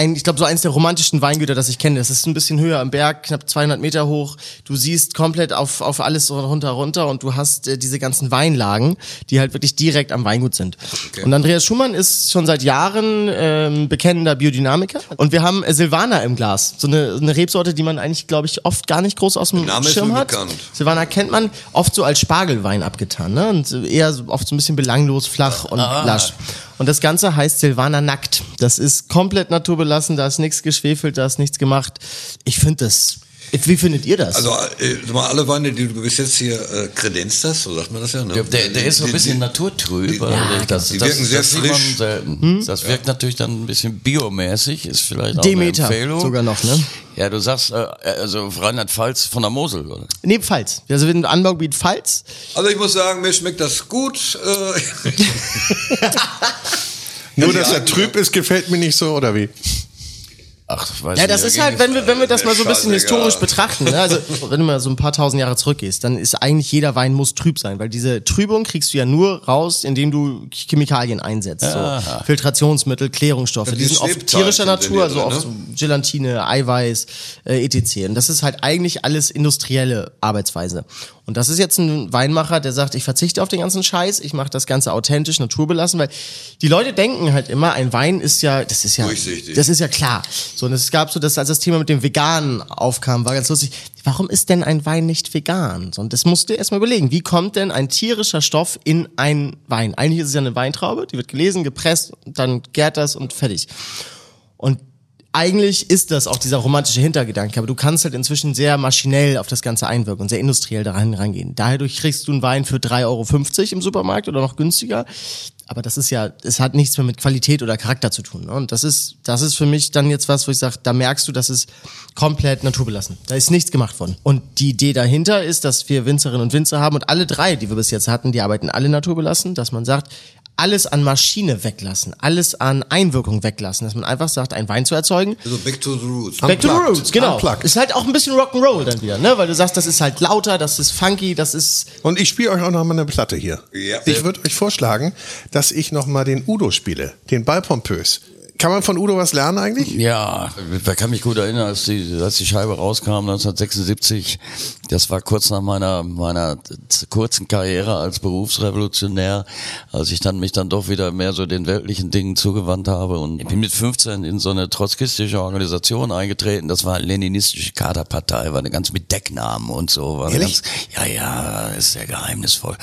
Ein, ich glaube, so eins der romantischsten Weingüter, das ich kenne. Das ist ein bisschen höher am Berg, knapp 200 Meter hoch. Du siehst komplett auf, auf alles so runter, runter und du hast äh, diese ganzen Weinlagen, die halt wirklich direkt am Weingut sind. Und Andreas Schumann ist schon seit Jahren ähm, bekennender Biodynamiker. Und wir haben äh, Silvaner im Glas. So eine, eine Rebsorte, die man eigentlich, glaube ich, oft gar nicht groß aus dem Schirm hat. bekannt. Silvaner kennt man oft so als Spargelwein abgetan. Ne? Und eher so, oft so ein bisschen belanglos, flach und lasch. Und das Ganze heißt Silvaner Nackt. Das ist komplett naturbelassen, da ist nichts geschwefelt, da ist nichts gemacht. Ich finde das. Wie findet ihr das? Also äh, sag mal, alle Weine, die du bis jetzt hier äh, kredenzt hast, so sagt man das ja, ne? Der, der, der ist so ein bisschen die- naturtrüb. die- Ja, das, die das, wirken sehr das frisch. selten. Das wirkt natürlich dann ein bisschen biomäßig, ist vielleicht auch Demeter eine Empfehlung. sogar noch, ne? Ja, du sagst, äh, also Rheinland-Pfalz von der Mosel, oder? Nee, Pfalz. Also wir sind Anbaugebiet Pfalz. Also ich muss sagen, mir schmeckt das gut. Äh, Nur, dass er trüb ist, gefällt mir nicht so, oder wie? Ach, weiß Ja, nicht, das ist ging halt, wenn wir, wenn wir das mal so ein bisschen historisch betrachten, ne? also wenn du mal so ein paar tausend Jahre zurückgehst, dann ist eigentlich jeder Wein muss trüb sein, weil diese Trübung kriegst du ja nur raus, indem du Chemikalien einsetzt, so Filtrationsmittel, Klärungsstoffe, Ja, die die sind oft tierischer Natur, also drin, oft so Gelatine, Eiweiß, äh, etc. Und das ist halt eigentlich alles industrielle Arbeitsweise. Und das ist jetzt ein Weinmacher, der sagt, ich verzichte auf den ganzen Scheiß, ich mache das Ganze authentisch, naturbelassen, weil die Leute denken halt immer, ein Wein ist ja, das ist ja, Durchsichtig. das ist ja klar. So, und es gab so, dass als das Thema mit dem Veganen aufkam, war ganz lustig. Warum ist denn ein Wein nicht vegan? So, und das musst du erstmal überlegen. Wie kommt denn ein tierischer Stoff in einen Wein? Eigentlich ist es ja eine Weintraube, die wird gelesen, gepresst, dann gärt das und fertig. Und eigentlich ist das auch dieser romantische Hintergedanke, aber du kannst halt inzwischen sehr maschinell auf das Ganze einwirken und sehr industriell daran rangehen. Dadurch kriegst du einen Wein für 3,50 Euro im Supermarkt oder noch günstiger. Aber das ist ja, es hat nichts mehr mit Qualität oder Charakter zu tun. Ne? Und das ist, das ist für mich dann jetzt was, wo ich sage, da merkst du, das ist komplett naturbelassen. Da ist nichts gemacht worden. Und die Idee dahinter ist, dass wir Winzerinnen und Winzer haben und alle drei, die wir bis jetzt hatten, die arbeiten alle naturbelassen, dass man sagt, alles an Maschine weglassen, alles an Einwirkung weglassen, dass man einfach sagt, einen Wein zu erzeugen. also back to the roots. Back to the Unplugged. roots, genau. Unplugged. Ist halt auch ein bisschen Rock'n'Roll dann wieder, ne? Weil du sagst, das ist halt lauter, das ist funky, das ist. Und ich spiele euch auch noch mal eine Platte hier. Ja. Ich würde euch vorschlagen, dass ich noch mal den Udo spiele, den Ball pompös. Kann man von Udo was lernen eigentlich? Ja, ich kann mich gut erinnern, als die, als die Scheibe rauskam, 1976. Das war kurz nach meiner, meiner kurzen Karriere als Berufsrevolutionär, als ich dann mich dann doch wieder mehr so den weltlichen Dingen zugewandt habe. Und ich bin mit 15 in so eine trotzkistische Organisation eingetreten. Das war eine leninistische Kaderpartei, war eine ganz mit Decknamen und so. War Ehrlich? ganz, ja, ja, ist sehr geheimnisvoll.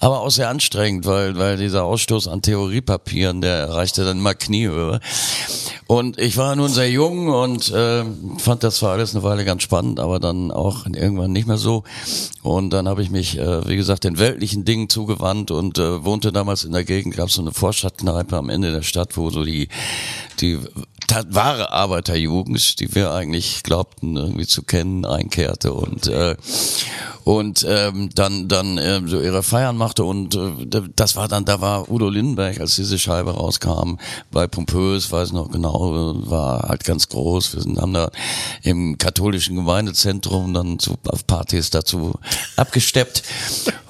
Aber auch sehr anstrengend, weil, weil dieser Ausstoß an Theoriepapieren, der erreichte dann immer Kniehöhe. Und ich war nun sehr jung und äh, fand das zwar alles eine Weile ganz spannend, aber dann auch irgendwann nicht mehr so. Und dann habe ich mich, äh, wie gesagt, den weltlichen Dingen zugewandt und äh, wohnte damals in der Gegend, gab es so eine Vorstadtkneipe am Ende der Stadt, wo so die, die wahre Arbeiterjugend, die wir eigentlich glaubten irgendwie zu kennen, einkehrte und äh, und ähm, dann dann ähm, so ihre Feiern machte und äh, das war dann da war Udo Lindenberg als diese Scheibe rauskam bei Pompös weiß ich noch genau war halt ganz groß. Wir sind, haben da im katholischen Gemeindezentrum dann zu, auf Partys dazu abgesteppt.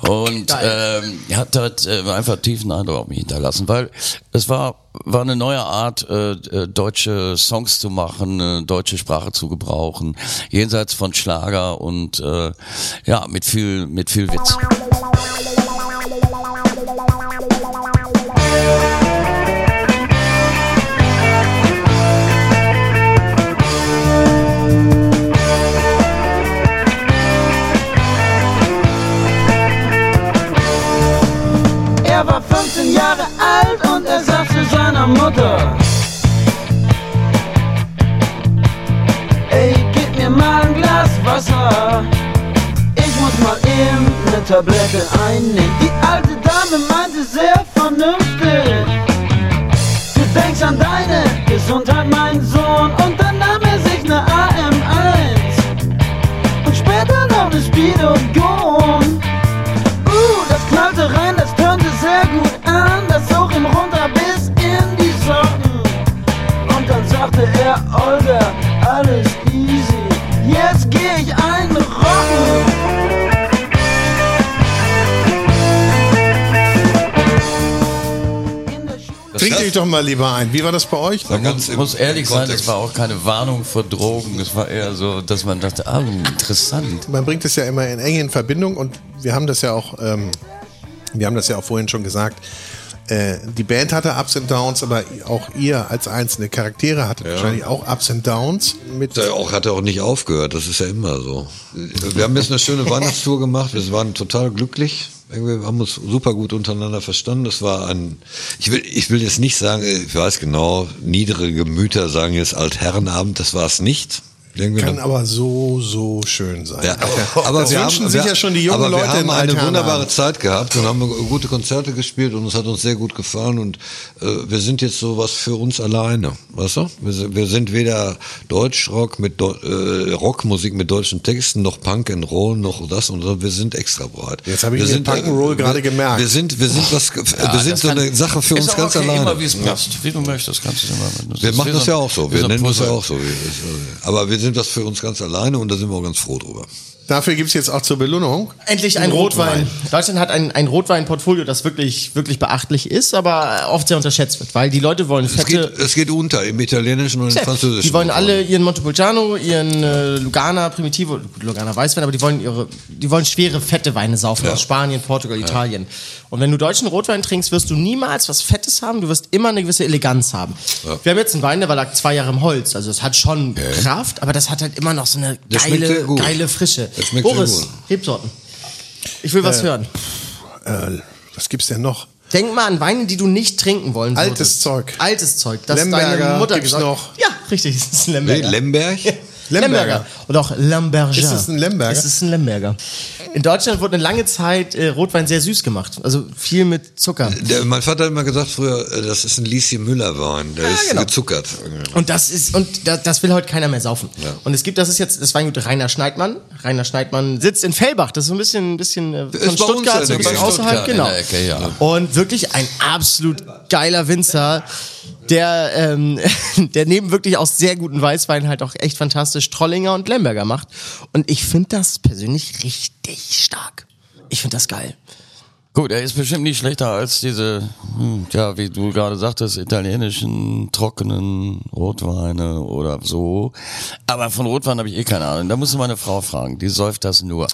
Und ähm, hat dort äh, einfach tiefen Eindruck auf mich hinterlassen weil es war war eine neue Art, äh, äh, deutsche Songs zu machen, äh, deutsche Sprache zu gebrauchen, jenseits von Schlager und äh, ja, mit viel, mit viel Witz. Mutter. Ey, gib mir mal ein Glas Wasser. Ich muss mal eben ne Tablette einnehmen. Die alte Dame meinte sehr vernünftig. Du denkst an deine Gesundheit, mein Sohn. Und dann nahm er sich ne AM1. Und später noch ne Speed und Gone. An. Das zog ihm runter bis in die Socken. Und dann sagte er, Olga, alles easy. Jetzt geh ich einen rocken. Trinkt euch doch mal lieber ein. Wie war das bei euch? Man muss, muss ehrlich sein, es war auch keine Warnung vor Drogen. Es war eher so, dass man dachte, ah, interessant. Man bringt es ja immer in enge Verbindung und wir haben das ja auch, ähm, wir haben das ja auch vorhin schon gesagt. Äh, die Band hatte Ups and Downs, aber auch ihr als einzelne Charaktere hattet wahrscheinlich auch Ups and Downs. Mit Der auch, hat er auch nicht aufgehört, das ist ja immer so. Wir haben jetzt eine schöne Weihnachtstour gemacht, wir waren total glücklich. Wir haben uns super gut untereinander verstanden. Das war ein, ich will, ich will jetzt nicht sagen, ich weiß genau, niedere Gemüter sagen jetzt Altherrenabend, das war es nicht. Irgendwie kann aber so, so schön sein. Ja, aber das wir wünschen haben, sich wir, ja schon die jungen aber Leute wir haben eine Altherrenabend. wunderbare Zeit gehabt und haben gute Konzerte gespielt und es hat uns sehr gut gefallen und äh, wir sind jetzt so was für uns alleine, weißt du? Wir, sind- wir sind weder Deutschrock mit äh, Rockmusik mit deutschen Texten noch Punk and Roll noch das und das. Wir sind extra breit. Jetzt habe ich wir den sind, Punk and Roll wir- gerade gemerkt. Wir sind, wir sind was, wir sind so eine Sache für uns auch ganz okay, alleine. Immer wie es passt, wie du möchtest, kannst du immer. Wir machen das so ja auch so. Wir nennen das ja auch so. Aber wir sind das für uns ganz alleine und da sind wir auch ganz froh drüber. Dafür gibt's jetzt auch zur Belohnung. Endlich ein Rotwein. Deutschland hat ein, ein Rotweinportfolio, das wirklich, wirklich beachtlich ist, aber oft sehr unterschätzt wird, weil die Leute wollen Es geht, fette. es geht unter im Italienischen und im Französischen. Die wollen alle ihren Montepulciano, ihren äh, Lugana Primitivo, gut, Lugana Weißwein, aber die wollen ihre, die wollen schwere, fette Weine saufen Ja. aus Spanien, Portugal, Italien. Und wenn du deutschen Rotwein trinkst, wirst du niemals was Fettes haben, du wirst immer eine gewisse Eleganz haben. Wir haben jetzt einen Wein, der war lag zwei Jahre im Holz, also es hat schon Kraft, aber das hat halt immer noch so eine geile, geile Frische. Der schmeckt sehr Boris, gut. Rebsorten. Ich will was hören. Äh, was gibt's denn noch? Denk mal an Weine, die du nicht trinken wollen Altes würdest. Zeug. Altes Zeug. Das Lemberger deine Mutter gibt's gesagt noch. Ja, richtig, es ist ein Nee, Lemberger. Lemberg? Lemberger. Oder auch Lamberger. Ist es ein Lemberger? Es ist ein Lemberger. In Deutschland wurde eine lange Zeit äh, Rotwein sehr süß gemacht. Also viel mit Zucker. Der, mein Vater hat immer gesagt früher, äh, das ist ein Lieschen Müller Wein. Der ist genau. gezuckert. Und das ist, und da, das will heute keiner mehr saufen. Und es gibt, das ist jetzt das Weingut Rainer Schneidmann. Rainer Schneidmann sitzt in Fellbach. Das ist so ein bisschen, ein bisschen äh, von Stuttgart, in so ein bisschen außerhalb, genau. Ecke, ja. Und wirklich ein absolut geiler Winzer, der, ähm, der neben wirklich auch sehr guten Weißwein halt auch echt fantastisch Trollinger und Lemberger macht. Und ich finde das persönlich richtig stark. Ich finde das geil. Gut, er ist bestimmt nicht schlechter als diese, hm, ja, wie du gerade sagtest, italienischen trockenen Rotweine oder so. Aber von Rotwein habe ich eh keine Ahnung. Da musst du meine Frau fragen. Die säuft das nur.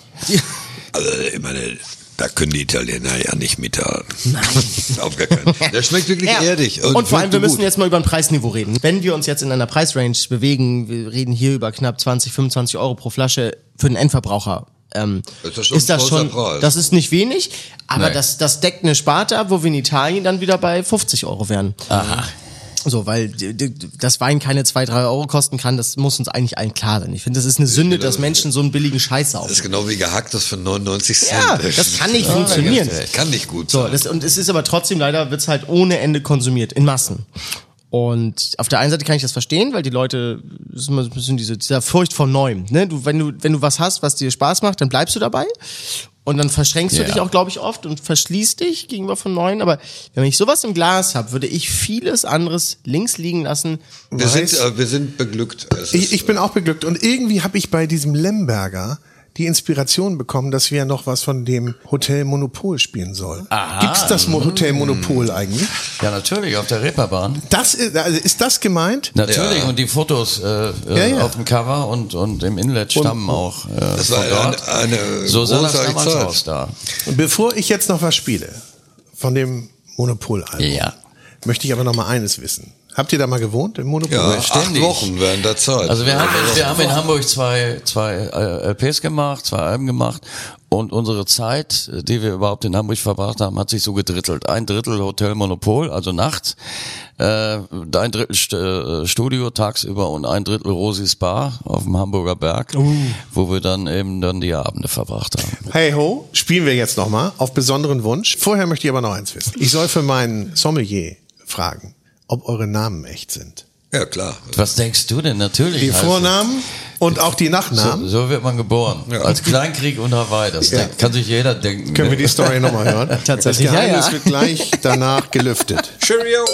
Also, ich meine, da können die Italiener ja nicht mithalten. Nein. Auf gar keinen Fall. Der schmeckt wirklich Ja. erdig. Und, vor allem, wir wirklich müssen gut. jetzt mal über ein Preisniveau reden. Wenn wir uns jetzt in einer Preisrange bewegen, wir reden hier über knapp 20, 25 Euro pro Flasche für den Endverbraucher. Ähm, Ist das schon ist das schon, das ist nicht wenig, aber das, das deckt eine Sparte ab, wo wir in Italien dann wieder bei 50 Euro wären. Aha. So, weil das Wein keine 2, 3 Euro kosten kann, das muss uns eigentlich allen klar sein. Ich finde, das ist eine Sünde, dass Menschen so einen billigen Scheiß Das ist saufen. genau wie gehacktes für 99 Cent. Ja, das kann nicht funktionieren. Kann nicht gut So, sein. das, und es ist aber trotzdem leider, wird's halt ohne Ende konsumiert, in Massen. Und auf der einen Seite kann ich das verstehen, weil die Leute, das ist immer so ein bisschen diese, dieser Furcht vor Neuem. Ne? Du, wenn, du, wenn du was hast, was dir Spaß macht, dann bleibst du dabei. Und dann verschränkst Ja. du dich auch, glaube ich, oft und verschließt dich gegenüber von Neuen. Aber wenn ich sowas im Glas habe, würde ich vieles anderes links liegen lassen. wir, sind, äh, wir sind beglückt. Ich, ist, ich bin auch beglückt. Und irgendwie habe ich bei diesem Lemberger die Inspiration bekommen, dass wir noch was von dem Hotel Monopol spielen sollen. Gibt's das Mo Hotel Monopol eigentlich? Ja, natürlich, auf der Reeperbahn. Das ist, also ist das gemeint? Natürlich, Ja. und die Fotos äh, Ja, ja. auf dem Cover und, und im Inlet stammen auch äh, das war von dort. eine, eine so sah das damals Zeit. aus da. Und bevor ich jetzt noch was spiele von dem Monopol-Album, Ja. möchte ich aber noch mal eines wissen. Habt ihr da mal gewohnt im Monopol? Ja, acht ständig. Wochen während der Zeit. Also wir haben, wir haben in Hamburg zwei, zwei äh, LPs gemacht, zwei Alben gemacht und unsere Zeit, die wir überhaupt in Hamburg verbracht haben, hat sich so gedrittelt. Ein Drittel Hotel Monopol, also nachts, äh, ein Drittel St äh, Studio tagsüber und ein Drittel Rosis Bar auf dem Hamburger Berg, wo wir dann eben dann die Abende verbracht haben. Hey ho, spielen wir jetzt nochmal auf besonderen Wunsch. Vorher möchte ich aber noch eins wissen. Ich soll für meinen Sommelier fragen, ob eure Namen echt sind. ja, klar. Was denkst du denn? Natürlich. Die Vornamen und auch die Nachnamen. So, so wird man geboren. Als Kleinkrieg und Hawaii. Das Ja. kann sich jeder denken. Können wir die Story nochmal hören? Tatsächlich, Das Geheimnis ja, ja. wird gleich danach gelüftet. Cheerio!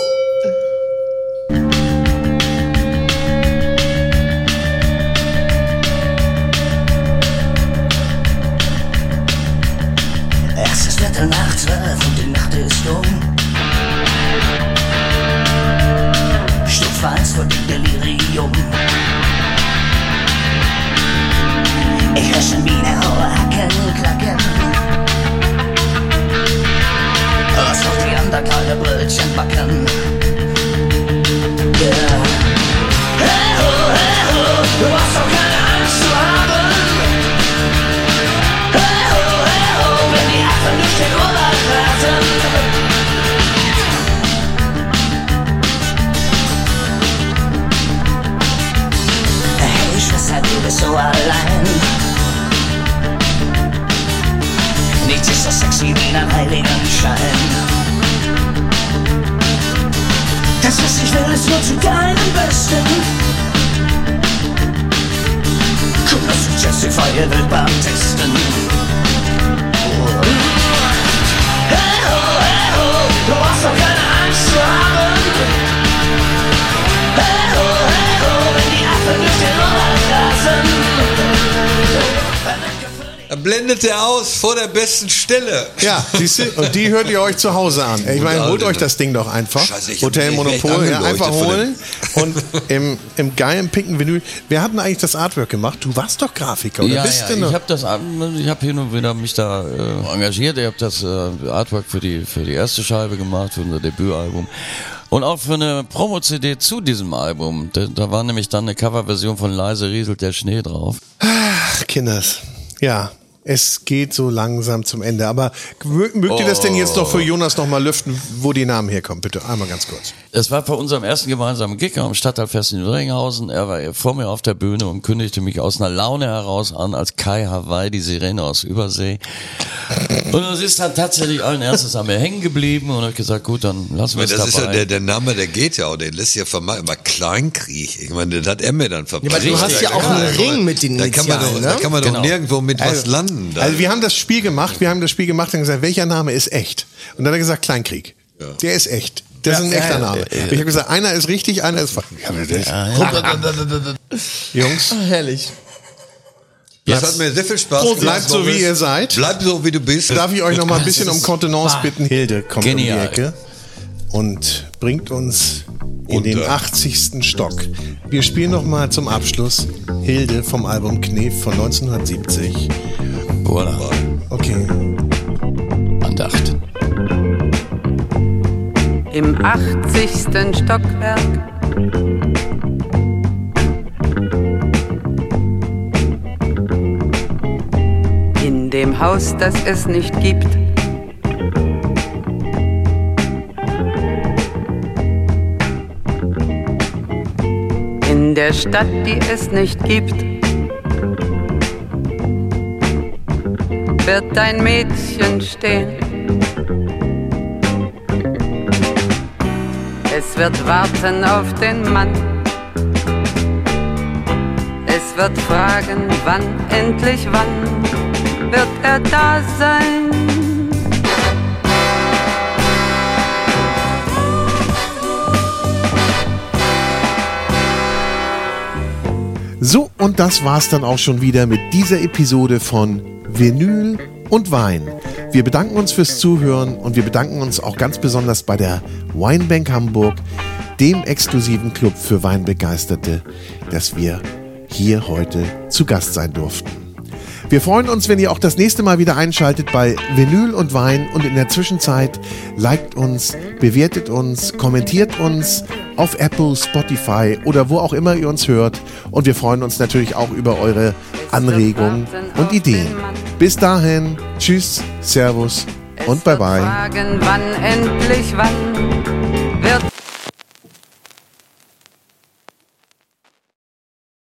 Vor der besten Stelle. Ja, siehst du, und die hört ihr euch zu Hause an. Ich meine, holt euch das Ding doch einfach. Scheiße, ich Hotel Monopol, ja, einfach holen. Und im, im geilen pinken Vinyl. Wir hatten eigentlich das Artwork gemacht. Du warst doch Grafiker, oder Ja, bist ja, du noch? ich habe das, ich habe hin und wieder mich da äh, engagiert. Ich habe das äh, Artwork für die für die erste Scheibe gemacht, für unser Debütalbum. Und auch für eine Promo-CD zu diesem Album. Da, da war nämlich dann eine Coverversion von Leise rieselt der Schnee drauf. Ach, Kinders. Ja, es geht so langsam zum Ende. Aber mö- mögt ihr das denn jetzt noch für Jonas noch mal lüften, wo die Namen herkommen? Bitte einmal ganz kurz. Es war bei unserem ersten gemeinsamen Gig am Stadtteilfest in Ringhausen. Er war vor mir auf der Bühne und kündigte mich aus einer Laune heraus an als Kai Hawaii, die Sirene aus Übersee. Und es ist dann tatsächlich allen Ernstes an mir hängen geblieben und habe gesagt, gut, dann lassen wir es das ist ja dabei. der, der Name, der geht ja auch, den lässt sich ja vermeiden. Aber Kleinkrieg, ich meine, das hat er mir dann verpasst. aber du hast ja auch einen Ring mit den da kann man doch, Initialen, Da ne? kann man doch Genau. nirgendwo mit was landen. Da. Also wir haben das Spiel gemacht, wir haben das Spiel gemacht und gesagt, welcher Name ist echt? Und dann hat er gesagt, Kleinkrieg. Der ist echt. Das ist ein echter Name. Und ich habe gesagt, einer ist richtig, einer ist falsch. Jungs, Ah, Herrlich. das hat mir sehr viel Spaß gemacht. bleibt so, wie ihr seid. Bleib so, wie du bist. Darf ich euch noch mal ein bisschen um Kontenance bitten? Hilde kommt Genial. um die Ecke und bringt uns in den Unter. 80. Stock. Wir spielen noch mal zum Abschluss Hilde vom Album Knef von 1970. Voilà. Okay. Andacht. Im 80. Stockwerk. In dem Haus, das es nicht gibt. In der Stadt, die es nicht gibt. Wird ein Mädchen stehen. Es wird warten auf den Mann. Es wird fragen, wann, endlich wann wird er da sein. So, und das war's dann auch schon wieder mit dieser Episode von Vinyl und Wein. Wir bedanken uns fürs Zuhören und wir bedanken uns auch ganz besonders bei der Weinbank Hamburg, dem exklusiven Club für Weinbegeisterte, dass wir hier heute zu Gast sein durften. Wir freuen uns, wenn ihr auch das nächste Mal wieder einschaltet bei Vinyl und Wein und in der Zwischenzeit liked uns, bewertet uns, kommentiert uns auf Apple, Spotify oder wo auch immer ihr uns hört. Und wir freuen uns natürlich auch über eure Anregungen und Ideen. Bis dahin, tschüss, Servus und bye bye. Fragen, wann endlich wann